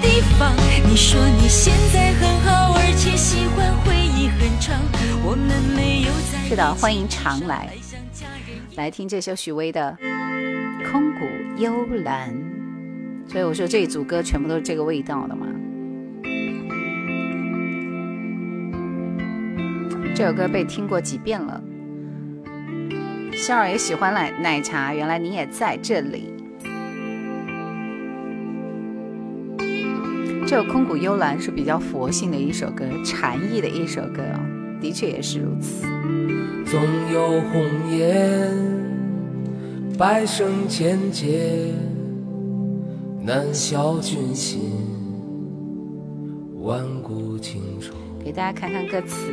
地方。你你说现在在。很很好，而且喜欢回忆长。我们没有是的，欢迎常来，来听这首许巍的《空谷幽兰》。所以我说这一组歌全部都是这个味道的嘛。这首歌被听过几遍了。心儿也喜欢奶奶茶，原来你也在这里。这首《空谷幽兰》是比较佛性的一首歌，禅意的一首歌，的确也是如此。总有红颜，百生千劫，难消君心，万古情愁。给大家看看歌词：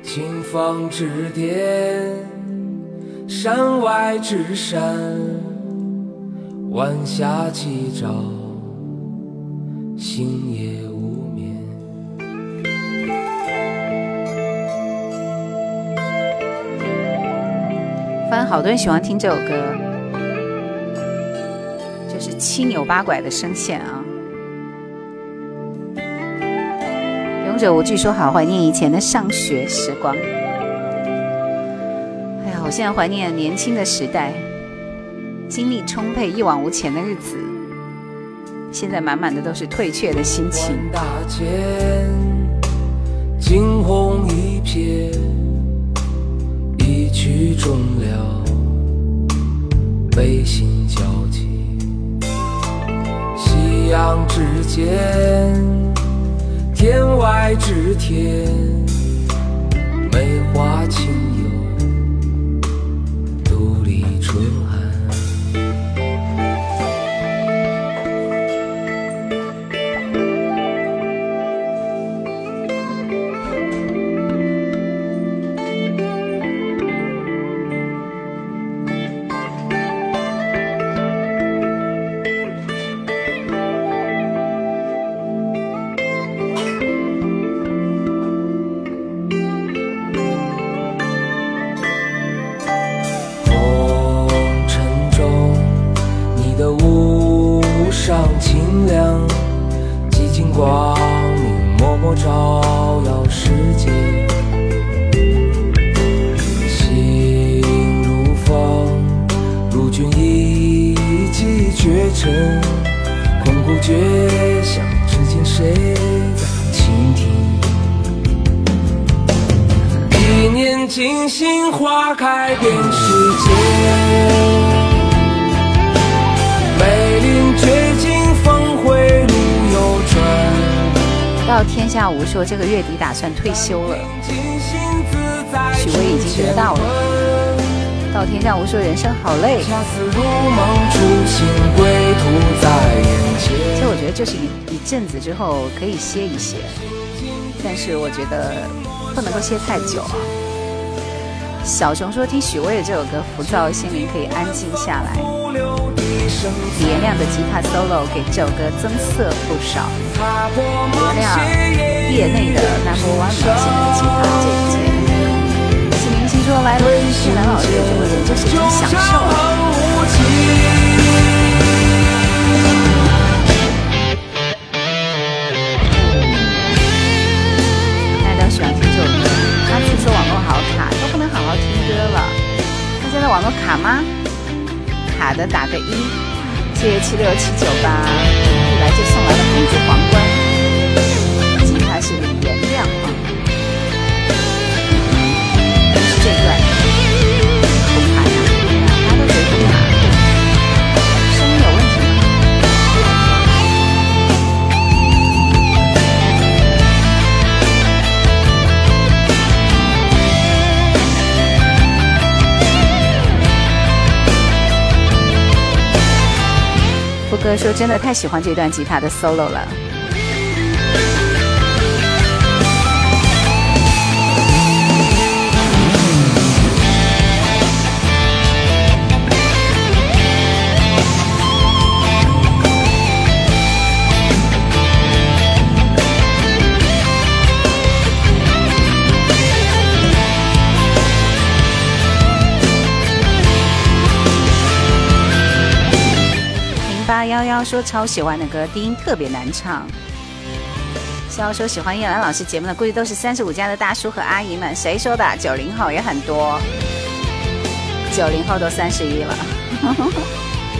清风之巅，山外之山，晚霞夕照。星夜无眠。发现好多人喜欢听这首歌，就是七扭八拐的声线啊！勇者，无惧说好怀念以前的上学时光。哎呀，我现在怀念年轻的时代，精力充沛、一往无前的日子。现在满满的都是退却的心情大千惊鸿一瞥一曲终了悲心交集夕阳之间天外之天梅花清这个月底打算退休了。许巍已经得到了。到天下无说人生好累。其实我觉得就是一一阵子之后可以歇一歇，但是我觉得不能够歇太久啊。小熊说听许巍的这首歌，浮躁心灵可以安静下来。延亮的吉他 solo 给这首歌增色不少。别亮。业内的 number one 前辈吉他姐姐，七明星说来听，谢男老师直播人就是一种享受大家都说网络好卡，都不能好好听歌了。的网络卡吗？卡的打个一。谢谢七六七九八，一来就送来了公主皇冠。哥说：“真的太喜欢这段吉他的 solo 了。”八幺幺说超喜欢的歌，低音特别难唱。肖说喜欢叶兰老师节目的，估计都是三十五加的大叔和阿姨们。谁说的？九零后也很多，九零后都三十一了，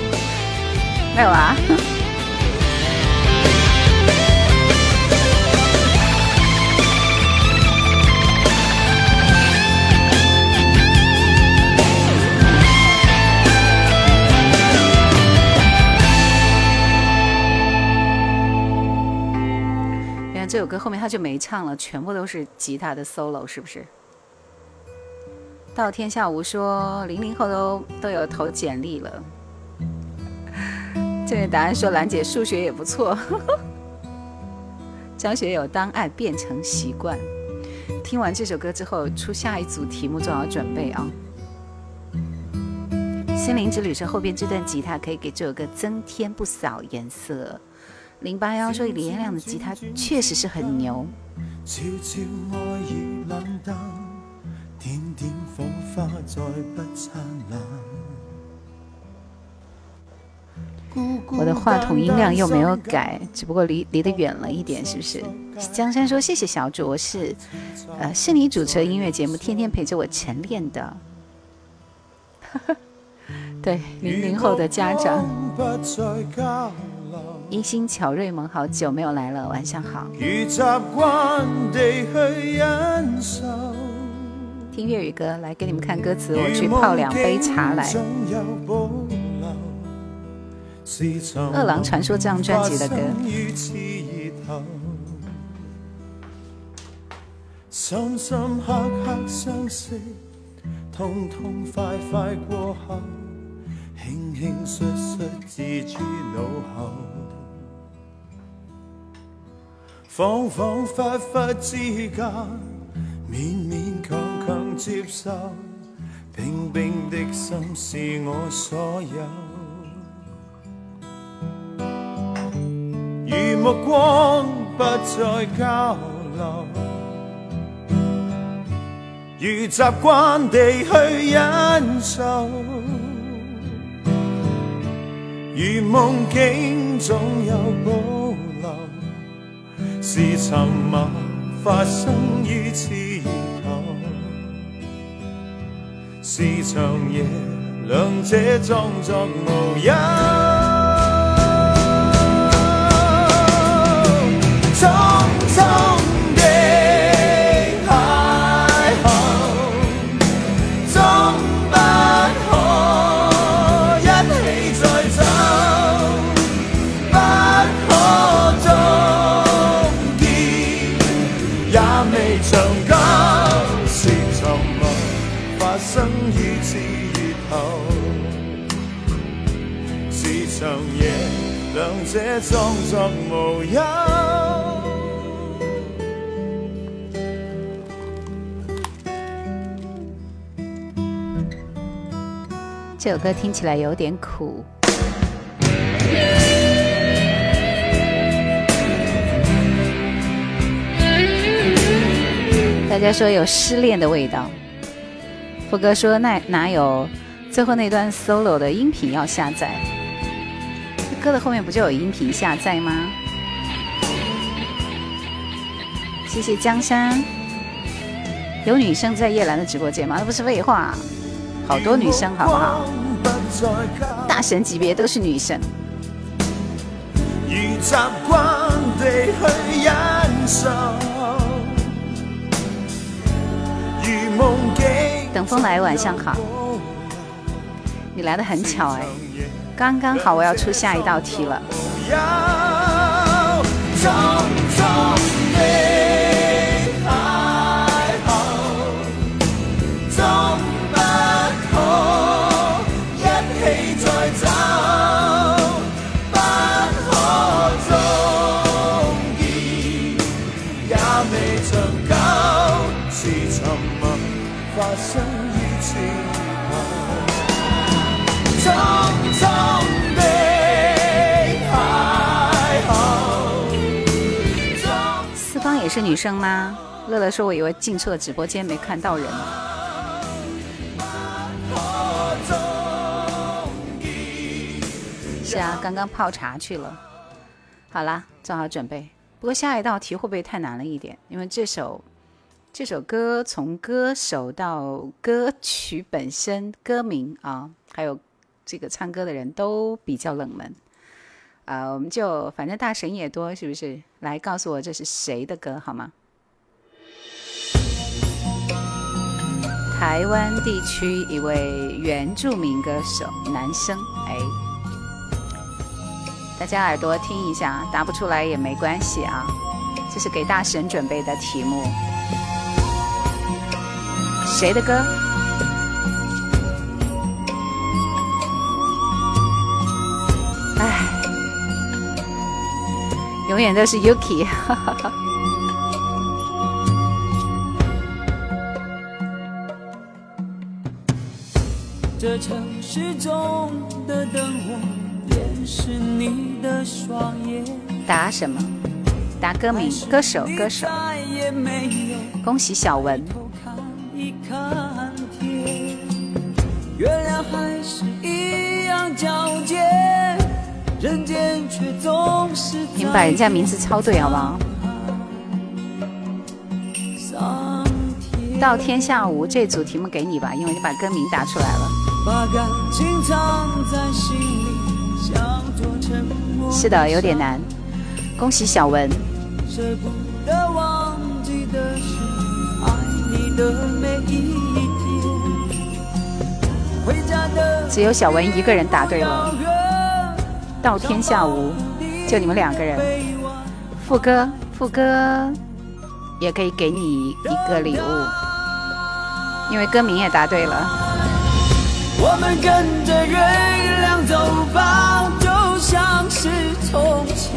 没有啊？这首歌后面他就没唱了，全部都是吉他的 solo，是不是？到天下无说，零零后都都有投简历了。这位答案说，兰姐数学也不错。张 学友《当爱变成习惯》，听完这首歌之后，出下一组题目，做好准备啊！《心灵之旅》是后边这段吉他可以给这首歌增添不少颜色。零八幺说李彦亮的吉他确实是很牛。悄悄爱已冷淡，点点火花再不灿烂。我的话筒音量又没有改，只不过离离得远了一点，是不是？江山说谢谢小卓是，呃，是你主持的音乐节目，天天陪着我晨练的。哈 哈，对零零后的家长。一心乔瑞蒙，好久没有来了，晚上好。听粤语歌，来给你们看歌词。我去泡两杯茶来。饿狼传说这张专辑的歌。恍恍惚惚之间，勉勉强强接受，冰冰的心是我所有。如目光不再交流，如习惯地去忍受，如梦境总有保留。是沉默发生于刺耳，是长夜两者装作无忧。这首歌听起来有点苦，大家说有失恋的味道。波哥说：“那哪有最后那段 solo 的音频要下载？歌的后面不就有音频下载吗？”谢谢江山。有女生在叶兰的直播间吗？那不是废话，好多女生好不好？大神级别都是女受。等风来，晚上好。你来的很巧哎，刚刚好，我要出下一道题了。是女生吗？乐乐说：“我以为进错直播间，没看到人。”是啊，刚刚泡茶去了。好啦，做好准备。不过下一道题会不会太难了一点？因为这首这首歌从歌手到歌曲本身、歌名啊，还有这个唱歌的人都比较冷门。啊，我们就反正大神也多，是不是？来告诉我这是谁的歌好吗？台湾地区一位原住民歌手，男生，哎，大家耳朵听一下，答不出来也没关系啊，这是给大神准备的题目，谁的歌？哎。永远都是 Yuki，哈哈。这城市中的灯火，便是你的双眼。答什么？答歌名、歌手、歌手。恭喜小文。人间却总是你把人家名字抄对好不好？到天下无这组题目给你吧，因为你把歌名答出来了。是的，有点难。恭喜小文。只有小文一个人答对了。到天下无，就你们两个人。副歌，副歌，也可以给你一个礼物，因为歌名也答对了。我们跟着月亮走吧，就像是从前。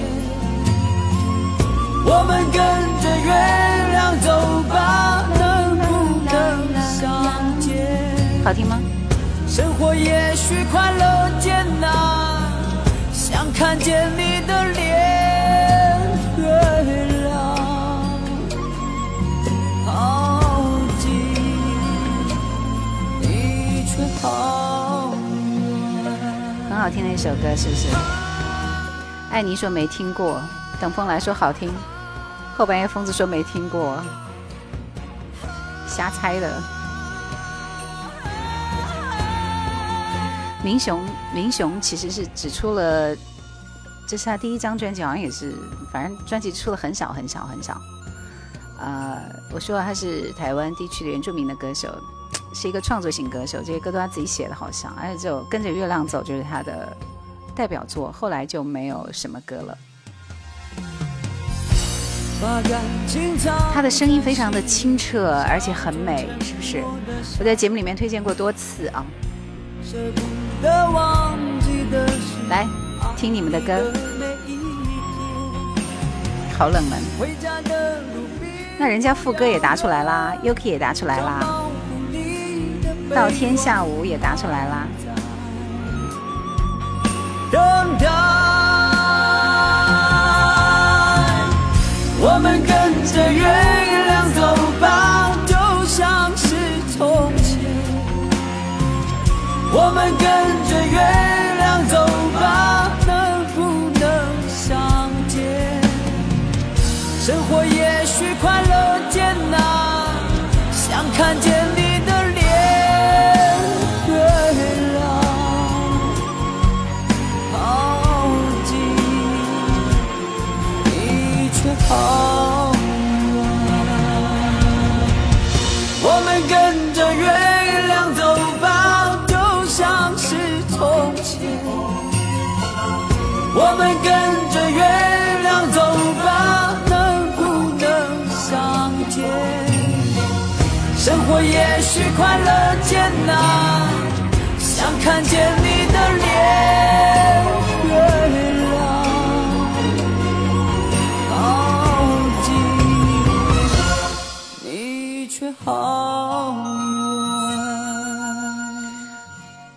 我们跟着月亮走吧，能不能相见？好听吗？生活也许快乐，艰难。看见你的脸，很好听的一首歌，是不是？爱你说没听过，等风来说好听，后半夜疯子说没听过，瞎猜的。明雄，明雄其实是只出了。这是他第一张专辑，好像也是，反正专辑出的很少很少很少。呃，我说他是台湾地区的原住民的歌手，是一个创作型歌手，这些歌都他自己写的，好像。而且就跟着月亮走》就是他的代表作，后来就没有什么歌了。他的声音非常的清澈，而且很美，是不是？我在节目里面推荐过多次啊。来。听你们的歌，好冷门。那人家副歌也答出来啦，Yuki 也答出来啦，到天下午也答出来啦。我们跟着月亮走吧，就像是从前。我们跟着月。呐，想看。快乐、艰难、想看见你的脸。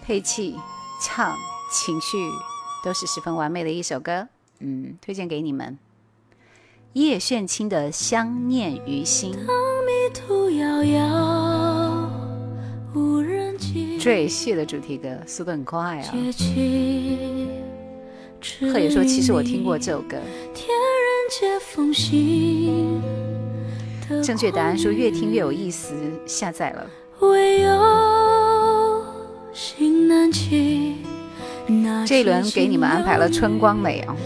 配器、唱、情绪，都是十分完美的一首歌。嗯，推荐给你们《叶炫清》的《相念于心》。赘婿的主题歌，速度很快啊！贺野说：“其实我听过这首歌。”正确答案说：“越听越有意思，下载了。”这一轮给你们安排了《春光美》啊！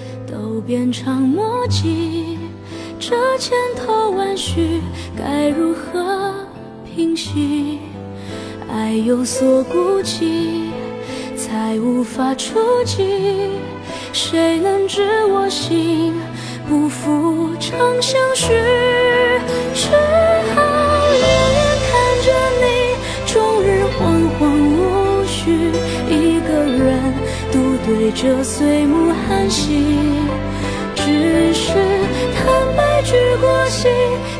这千头万绪该如何平息？爱有所顾忌，才无法触及。谁能知我心，不负长相许？只好远远看着你终日惶惶无绪，一个人独对着碎木寒息。只是坦白举过心，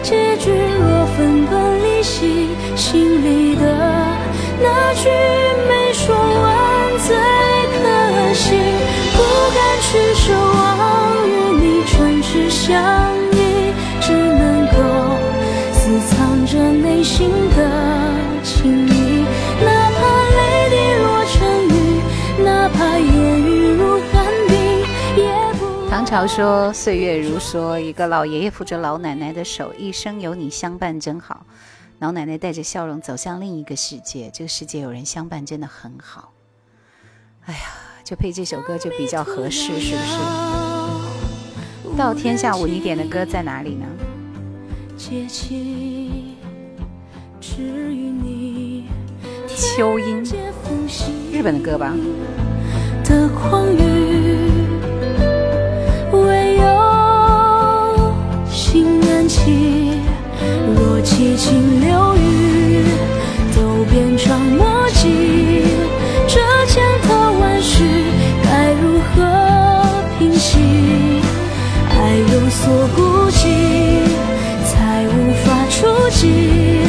结局若分崩离析，心里的。那句没说完，最可惜，不敢去奢望与你唇齿相依，只能够私藏着内心的情意，哪怕泪滴落成雨，哪怕言语如寒冰，也不。唐朝说，岁月如梭，一个老爷爷扶着老奶奶的手，一生有你相伴真好。老奶奶带着笑容走向另一个世界，这个世界有人相伴真的很好。哎呀，就配这首歌就比较合适，是不是？到天下午你点的歌在哪里呢？秋阴，日本的歌吧。七情六欲都变成默契这千头万绪该如何平息爱有所顾忌，才无法触及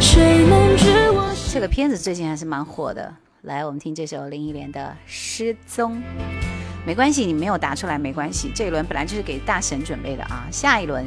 谁能知我心这个片子最近还是蛮火的来我们听这首林忆莲的失踪没关系你没有答出来没关系这一轮本来就是给大神准备的啊下一轮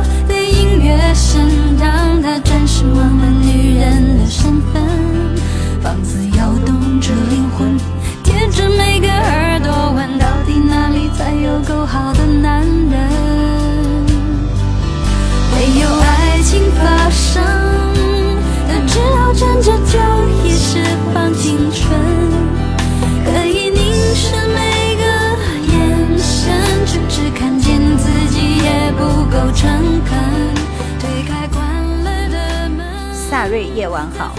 音乐声让他暂时忘了女人的身份，房子摇动着灵魂，贴着每个耳朵问，到底哪里才有够好的男人？没有爱情发生，他只好站着就意释放青春，可以凝视每个眼神，却只看见自己也不够诚恳。夏瑞，夜晚好。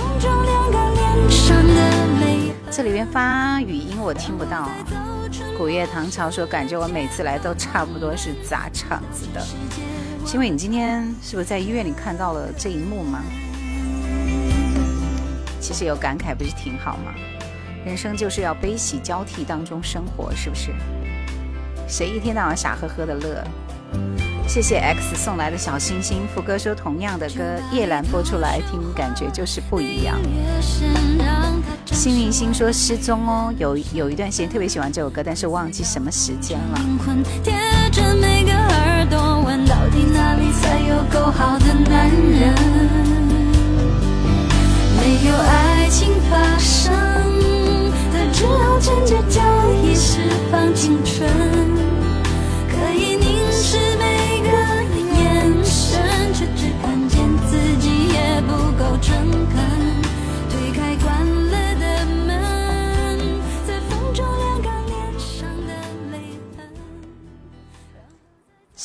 这里面发语音我听不到。古月唐朝说，感觉我每次来都差不多是砸场子的。是因为你今天是不是在医院里看到了这一幕吗？其实有感慨不是挺好吗？人生就是要悲喜交替当中生活，是不是？谁一天到晚傻呵呵的乐？谢谢 X 送来的小星星，副歌说同样的歌叶兰播出来听，感觉就是不一样。幸运星说失踪哦，有有一段时间特别喜欢这首歌，但是忘记什么时间了。没有爱情发生的只好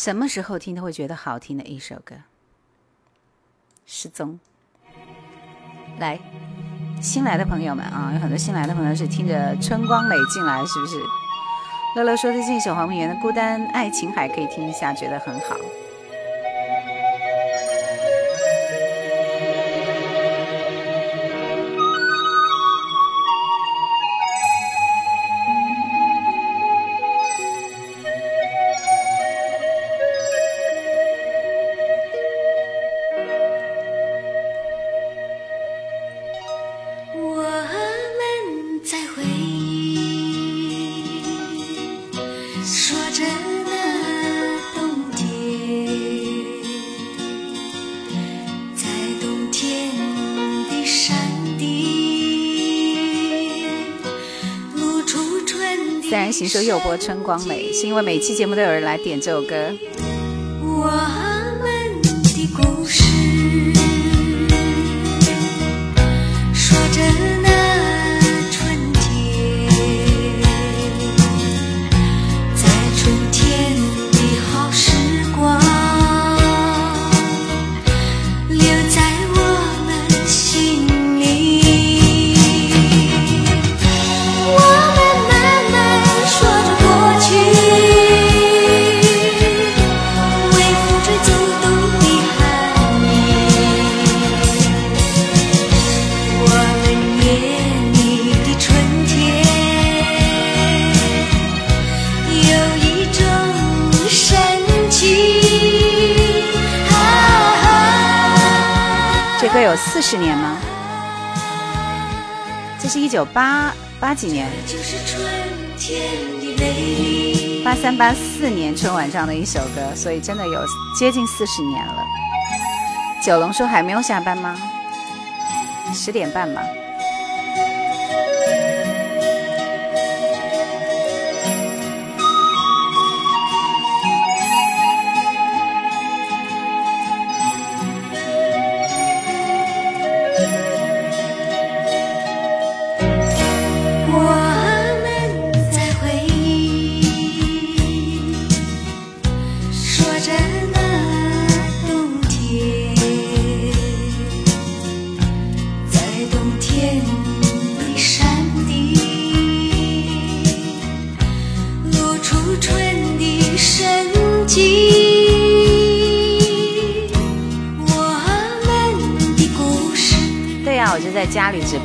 什么时候听都会觉得好听的一首歌，《失踪》。来，新来的朋友们啊，有很多新来的朋友是听着春光美进来，是不是？乐乐说最近一首黄品源的《孤单爱情海》可以听一下，觉得很好。听说又播《春光美》，是因为每期节目都有人来点这首歌。八几年？八三八四年春晚上的一首歌，所以真的有接近四十年了。九龙说还没有下班吗？十点半吧。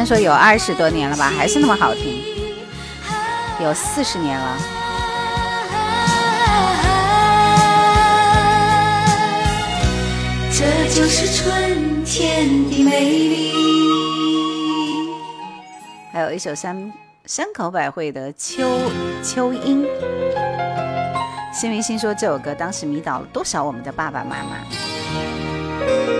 然说有二十多年了吧，还是那么好听。有四十年了。这就是春天的美丽。还有一首山山口百惠的《秋秋英》，新明星说这首歌当时迷倒了多少我们的爸爸妈妈？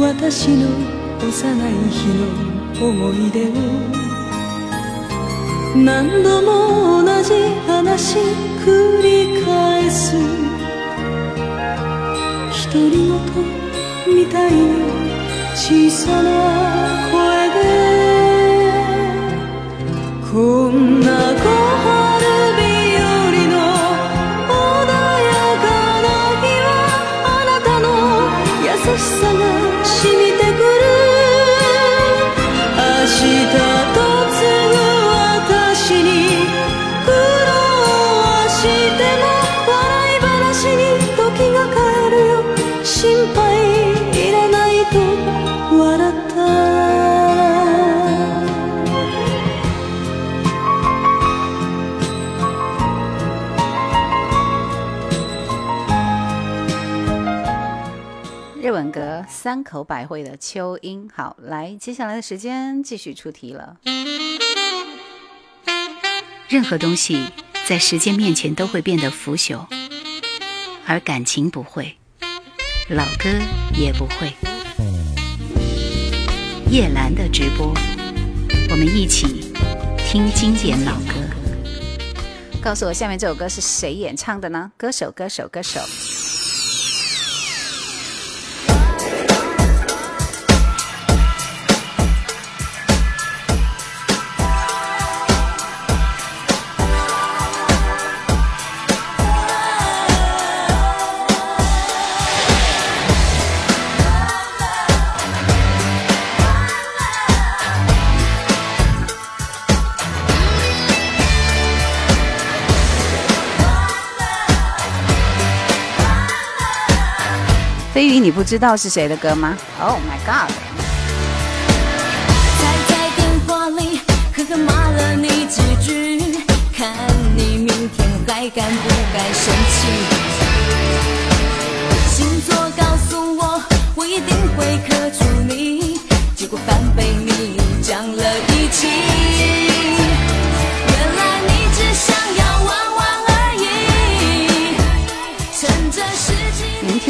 私の幼い日の思い出を何度も同じ話繰り返す独り言みたいに小さな声でこんな声三口百汇的秋英，好，来，接下来的时间继续出题了。任何东西在时间面前都会变得腐朽，而感情不会，老歌也不会。叶兰的直播，我们一起听经典老歌。告诉我，下面这首歌是谁演唱的呢？歌手，歌手，歌手。你不知道是谁的歌吗？oh my god。在在电话里狠狠骂了你几句，看你明天还敢不敢生气。星座告诉我，我一定会克住你。结果反被你讲了。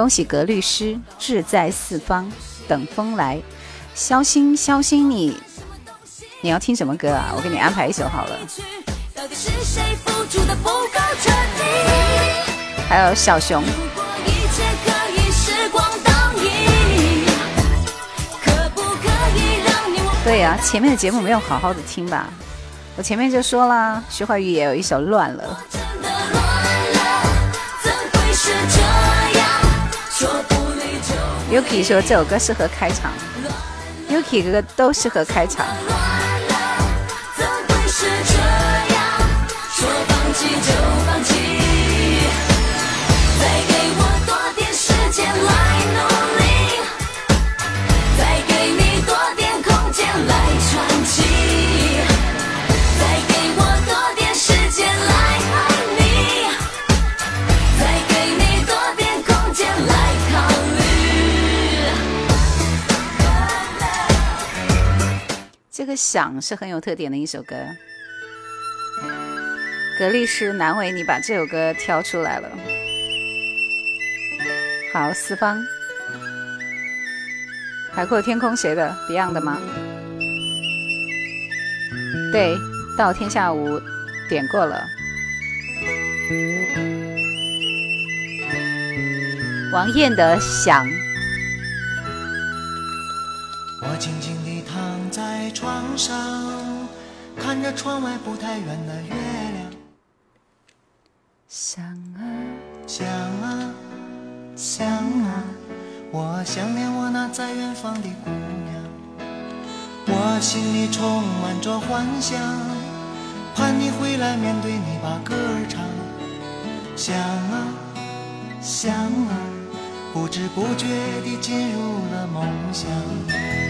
恭喜格律诗志在四方，等风来。肖心，肖心你你要听什么歌啊？我给你安排一首好了。还有小熊。对呀，前面的节目没有好好的听吧？我前面就说啦，徐怀钰也有一首乱了。Yuki 说这首歌适合开场，Yuki 哥哥都适合开场。的响是很有特点的一首歌，格律师难为你把这首歌挑出来了。好，四方，海阔天空谁的？Beyond 吗？对，到天下午点过了。王艳的响。床上看着窗外不太圆的月亮，想啊想啊想啊，我想念我那在远方的姑娘，我心里充满着幻想，盼你回来面对你把歌儿唱，想啊想啊，不知不觉地进入了梦乡。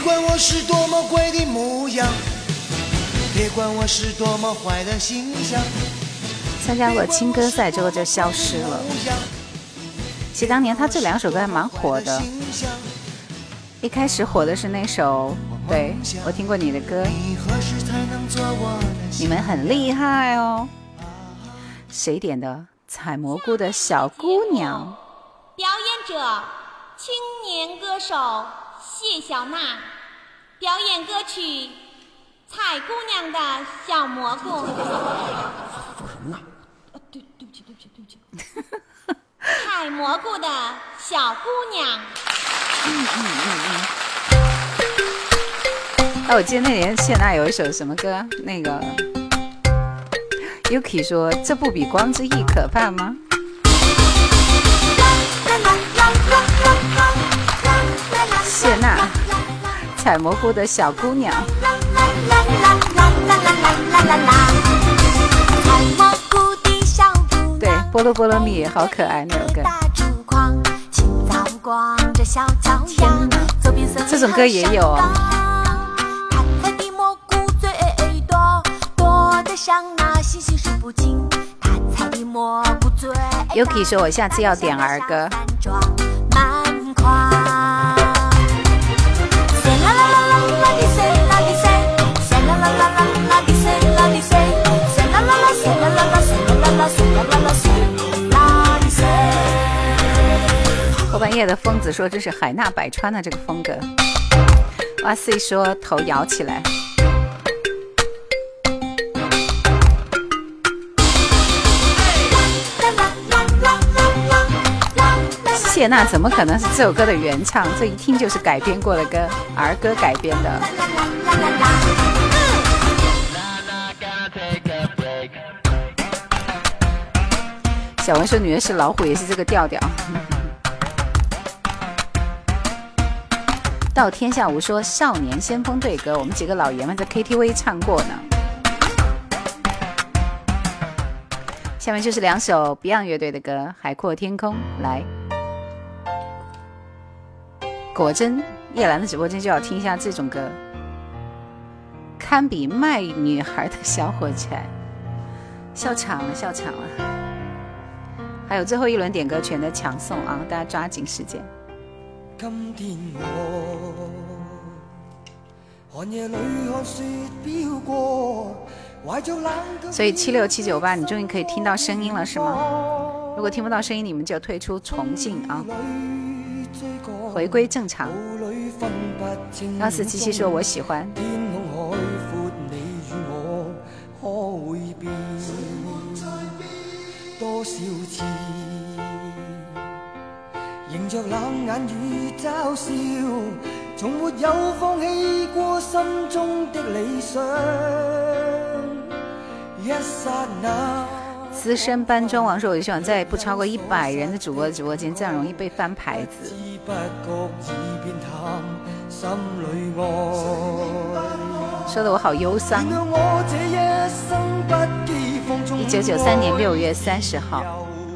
别管管我我是是多多么么的的模样，坏形象。参加过青歌赛之后就消失了。其实当年他这两首歌还蛮火的。一开始火的是那首，对我听过你的歌，你们很厉害哦。谁点的？采蘑菇的小姑娘。表演者：青年歌手谢小娜。表演歌曲《采姑娘的小蘑菇》。说什么呢？啊，对，对不起，对不起，对不起。采 蘑菇的小姑娘。嗯嗯嗯嗯。哎，我记得那年谢娜有一首什么歌？那个，Yuki 说这不比光之翼可怕吗？谢娜。采蘑菇的小姑娘。对，菠萝菠萝蜜，好可爱那首歌。这种歌也有啊。Yuki 说，我下次要点儿歌。半夜的疯子说：“这是海纳百川的这个风格。”哇塞！说头摇起来。谢娜怎么可能是这首歌的原唱？这一听就是改编过的歌，儿歌改编的。小文说：“女人是老虎，也是这个调调。”到天下无说少年先锋队歌，我们几个老爷们在 KTV 唱过呢。下面就是两首 Beyond 乐队的歌，《海阔天空》来。果真，叶兰的直播间就要听一下这种歌，堪比卖女孩的小火柴，笑场了，笑场了。还有最后一轮点歌权的抢送啊，大家抓紧时间。今天我，寒夜里看雪飘过。所以七六七九八，你终于可以听到声音了，是吗？如果听不到声音，你们就退出重进啊，回归正常。幺四七七说我喜欢。多少次？资深班中王说：“我希望在不超过一百人的主播直播间，这样容易被翻牌子。”说的我好忧伤。一九九三年六月三十号。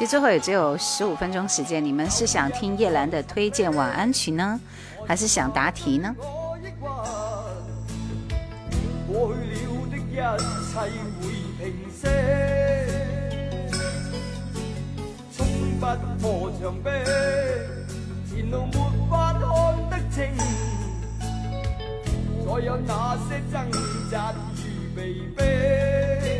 其实最后也只有十五分钟时间，你们是想听叶兰的推荐晚安曲呢，还是想答题呢？过去了的一切会平息，冲不破墙壁，前路没法看得清，再有那些挣扎与被逼。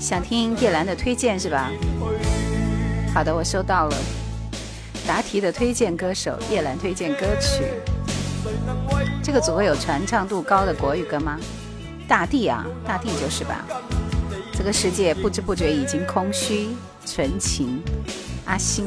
想听叶兰的推荐是吧？好的，我收到了。答题的推荐歌手叶兰推荐歌曲，这个组合有传唱度高的国语歌吗？大地啊，大地就是吧。这个世界不知不觉已经空虚，纯情。阿星。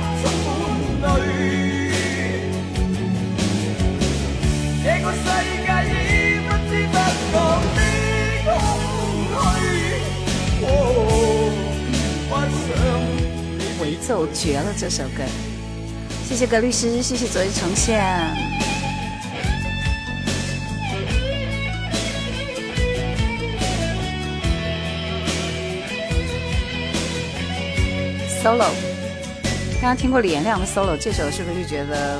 奏绝了这首歌，谢谢葛律师，谢谢昨日重现，solo，刚刚听过李延亮的 solo，这首是不是就觉得？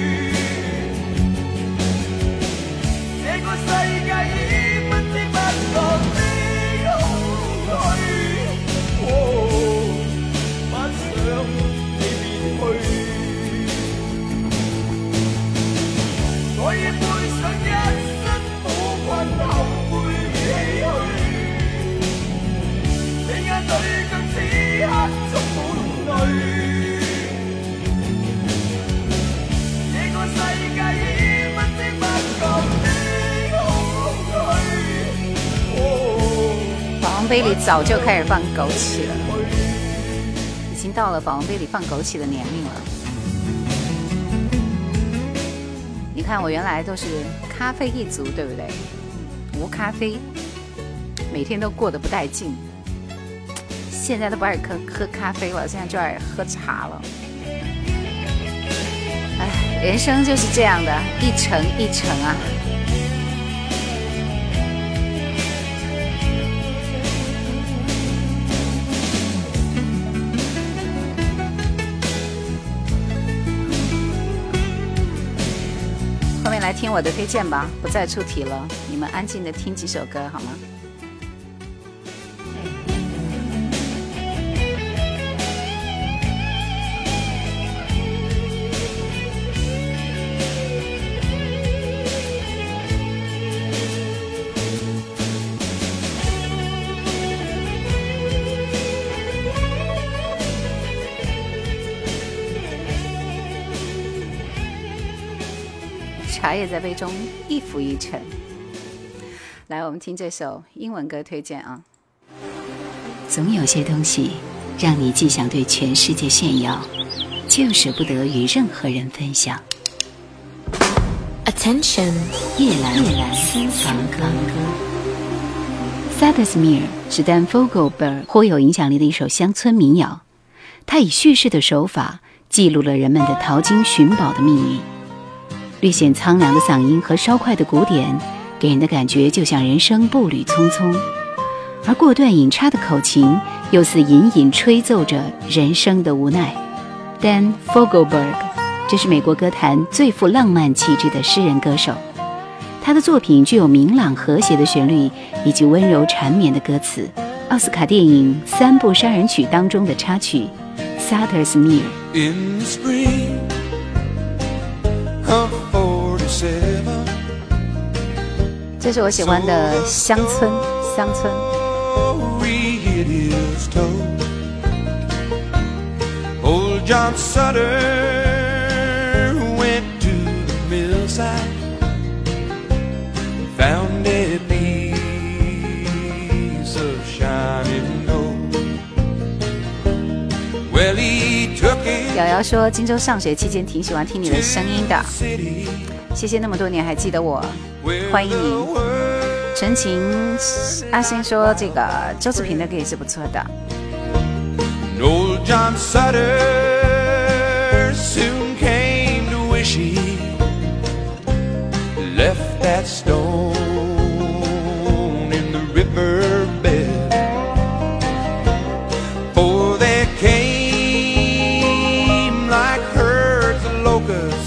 杯里早就开始放枸杞了，已经到了保温杯里放枸杞的年龄了。你看我原来都是咖啡一族，对不对？无咖啡，每天都过得不带劲。现在都不爱喝喝咖啡了，现在就爱喝茶了。唉，人生就是这样的一程一程啊。我的推荐吧，不再出题了，你们安静的听几首歌好吗？茶叶在杯中一浮一沉。来，我们听这首英文歌推荐啊。总有些东西，让你既想对全世界炫耀，却又舍不得与任何人分享。Attention，夜夜歌。s a Saddlesmere，是丹· b e r g 颇有影响力的一首乡村民谣，它以叙事的手法记录了人们的淘金寻宝的命运。略显苍凉的嗓音和稍快的鼓点，给人的感觉就像人生步履匆匆；而过段引插的口琴，又似隐隐吹奏着人生的无奈。Dan Fogelberg，这是美国歌坛最富浪漫气质的诗人歌手。他的作品具有明朗和谐的旋律以及温柔缠绵的歌词。奥斯卡电影《三部杀人曲》当中的插曲《Satur's Me》。这是我喜欢的乡村，乡村。瑶瑶说，荆州上学期间挺喜欢听你的声音的。谢谢那么多年还记得我，欢迎你，陈情阿星说这个周志平的歌也是不错的。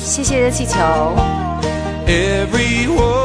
谢谢热气球。every word.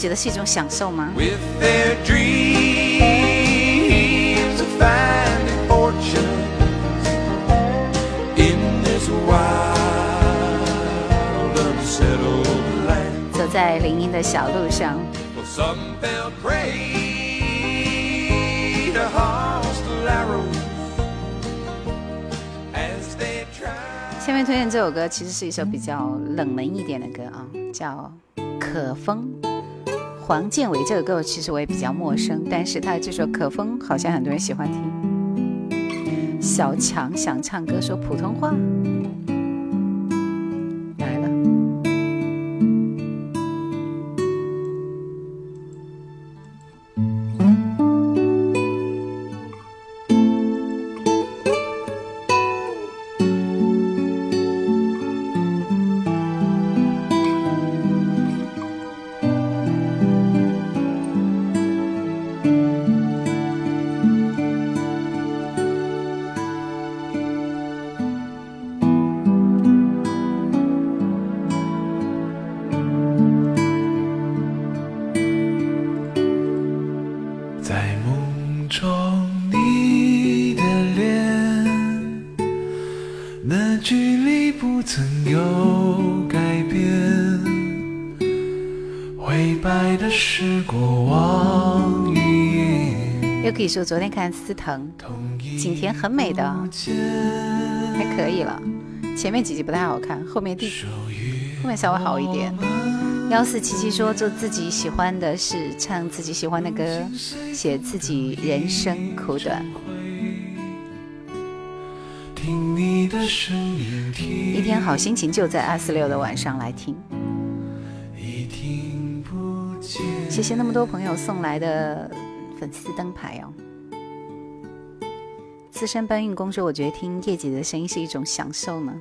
觉得是一种享受吗？走在林荫的小路上。下面推荐这首歌，其实是一首比较冷门一点的歌啊，叫《可风》。黄建伟这个歌其实我也比较陌生，但是他的这首《可风》好像很多人喜欢听。小强想唱歌，说普通话。曾有改变，又可以说昨天看司藤、景甜很美的，还可以了。前面几集不太好看，后面第后面稍微好一点。幺四七七说做自己喜欢的事，唱自己喜欢的歌，写自己人生苦短。一天好心情就在二四六的晚上来听。谢谢那么多朋友送来的粉丝灯牌哦。资深搬运工说，我觉得听叶姐的声音是一种享受呢，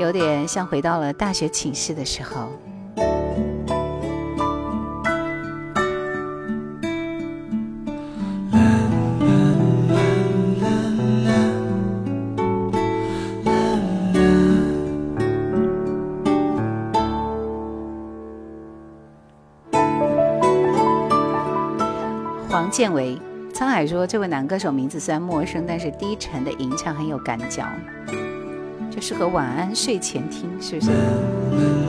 有点像回到了大学寝室的时候。建为沧海说，这位男歌手名字虽然陌生，但是低沉的吟唱很有感觉，就适合晚安睡前听，是不是？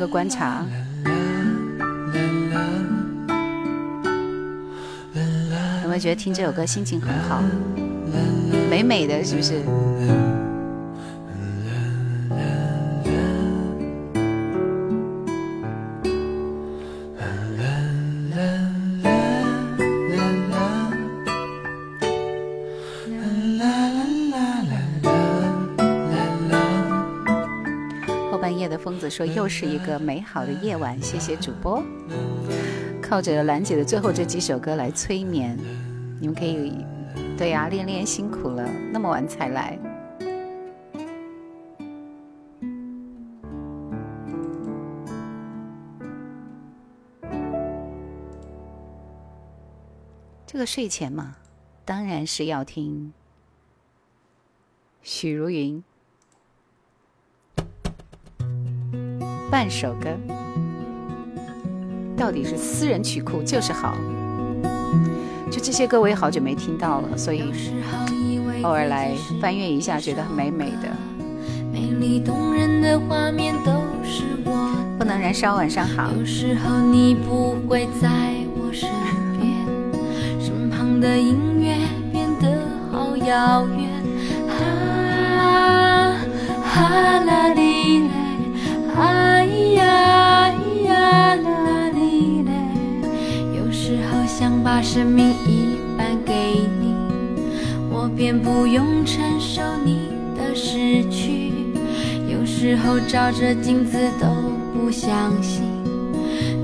个观察，有没有觉得听这首歌心情很好，美美的是不是？说又是一个美好的夜晚，谢谢主播。靠着兰姐的最后这几首歌来催眠，你们可以，对呀，练练辛苦了，那么晚才来。这个睡前嘛，当然是要听许茹芸。半首歌到底是私人曲库就是好就这些歌我也好久没听到了所以偶尔来翻阅一下觉得很美美的美丽动人的画面都是我不能燃烧晚上好有时候你不会在我身边身旁的音乐变得好遥远啊哈啦哩啦啊呀呀啦哩哩有时候想把生命一半给你我便不用承受你的失去有时候照着镜子都不相信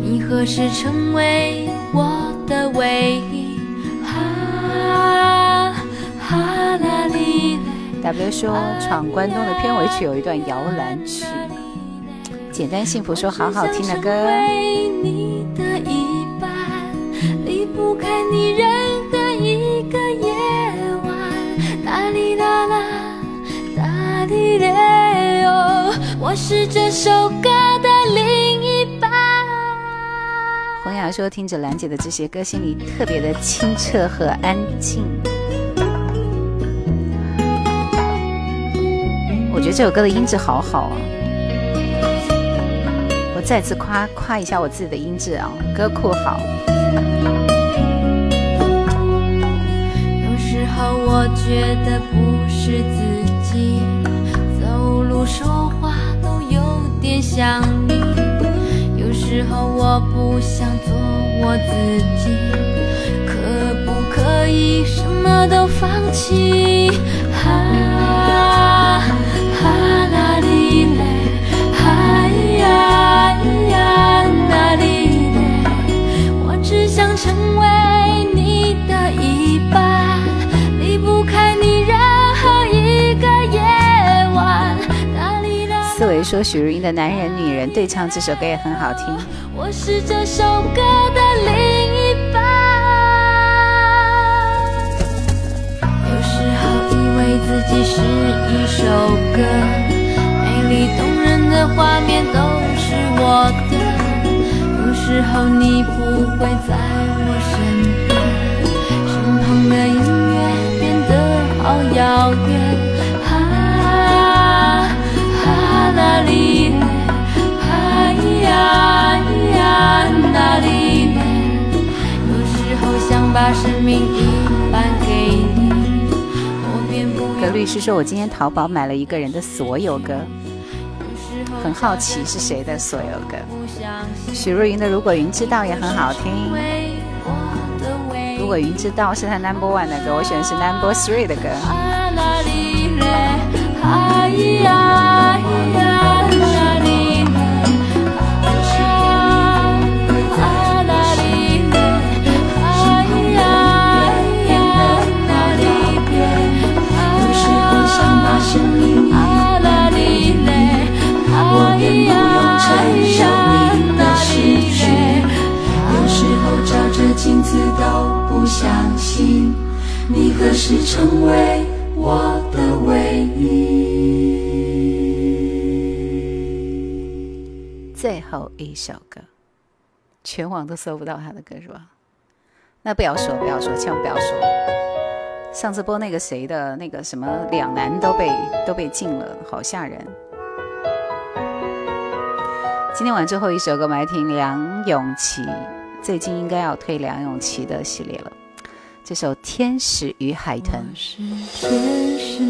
你何时成为我的唯一啊哈啦哩哩 w 说闯关东的片尾曲有一段摇篮曲简单幸福说好好听的歌。我是这首歌的另一半。洪雅说：“听着兰姐的这些歌，心里特别的清澈和安静。”我觉得这首歌的音质好好啊。再次夸夸一下我自己的音质啊，歌库好。有时候我觉得不是自己，走路说话都有点像你。有时候我不想做我自己，可不可以什么都放弃？啊啊啦哩嘞。成为你的一半离不开你任何一个夜晚思维说许茹芸的男人女人对唱这首歌也很好听我是这首歌的另一半有时候以为自己是一首歌美丽动人的画面都是我的有时候你不会再的律师说我今天淘宝买了一个人的所有歌，很好奇是谁的所有歌。许茹芸的《如果云知道》也很好听。如果云知道是他 number one 的歌，我选的是 number three 的歌。成为我的唯一？最后一首歌，全网都搜不到他的歌是吧？那不要说，不要说，千万不要说。上次播那个谁的那个什么两难都被都被禁了，好吓人。今天晚最后一首歌，我们来听梁咏琪，最近应该要推梁咏琪的系列了。这首《天使与海豚》。是天使，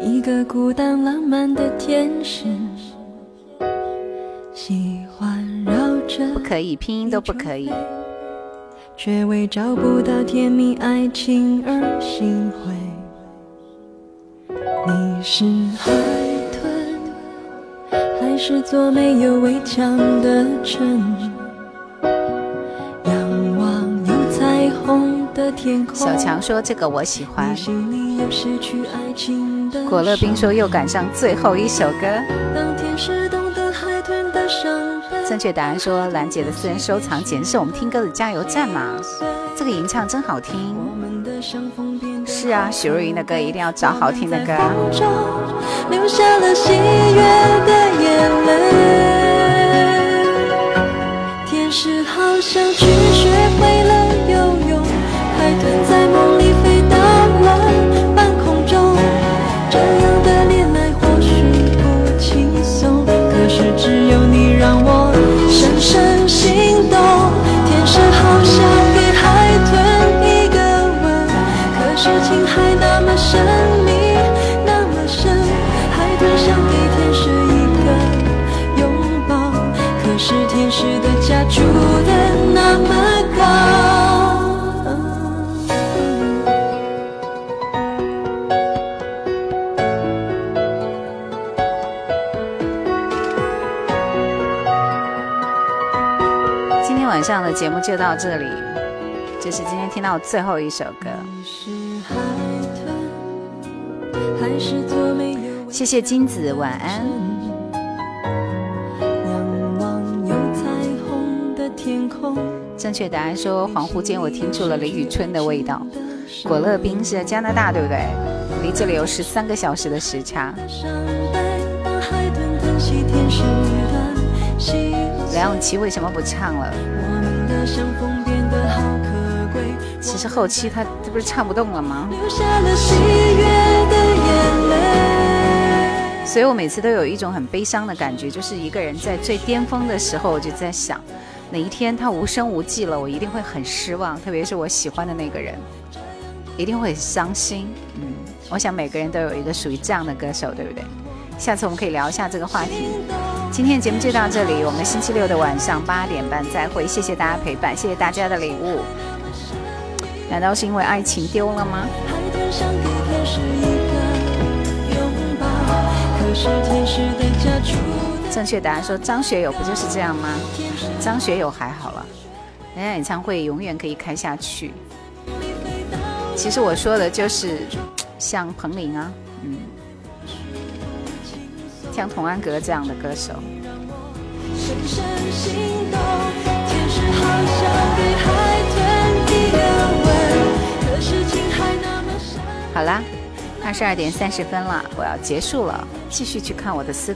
一个孤单浪漫的天使，喜欢绕着。不可以，拼音都不可以。却为找不到甜蜜爱情而心灰。你是海豚，还是座没有围墙的城市？小强说这个我喜欢。果乐冰说又赶上最后一首歌。正确答案说兰姐的私人收藏简直是我们听歌的加油站嘛。这个吟唱真好听。是啊，许茹芸的歌一定要找好听的歌。深深。这样的节目就到这里，这是今天听到最后一首歌。谢谢金子，晚安。正确答案说，恍惚间我听出了李宇春的味道。果乐冰是在加拿大，对不对？离这里有十三个小时的时差。梁咏琪为什么不唱了？其实后期他这不是唱不动了吗？所以我每次都有一种很悲伤的感觉，就是一个人在最巅峰的时候，我就在想，哪一天他无声无迹了，我一定会很失望，特别是我喜欢的那个人，一定会伤心。嗯，我想每个人都有一个属于这样的歌手，对不对？下次我们可以聊一下这个话题。今天的节目就到这里，我们星期六的晚上八点半再会。谢谢大家陪伴，谢谢大家的礼物。难道是因为爱情丢了吗？正确答案说张学友不就是这样吗？张学友还好了，人家演唱会永远可以开下去。其实我说的就是像彭羚啊，嗯。像童安格这样的歌手。好啦，二十二点三十分了，我要结束了，继续去看我的私。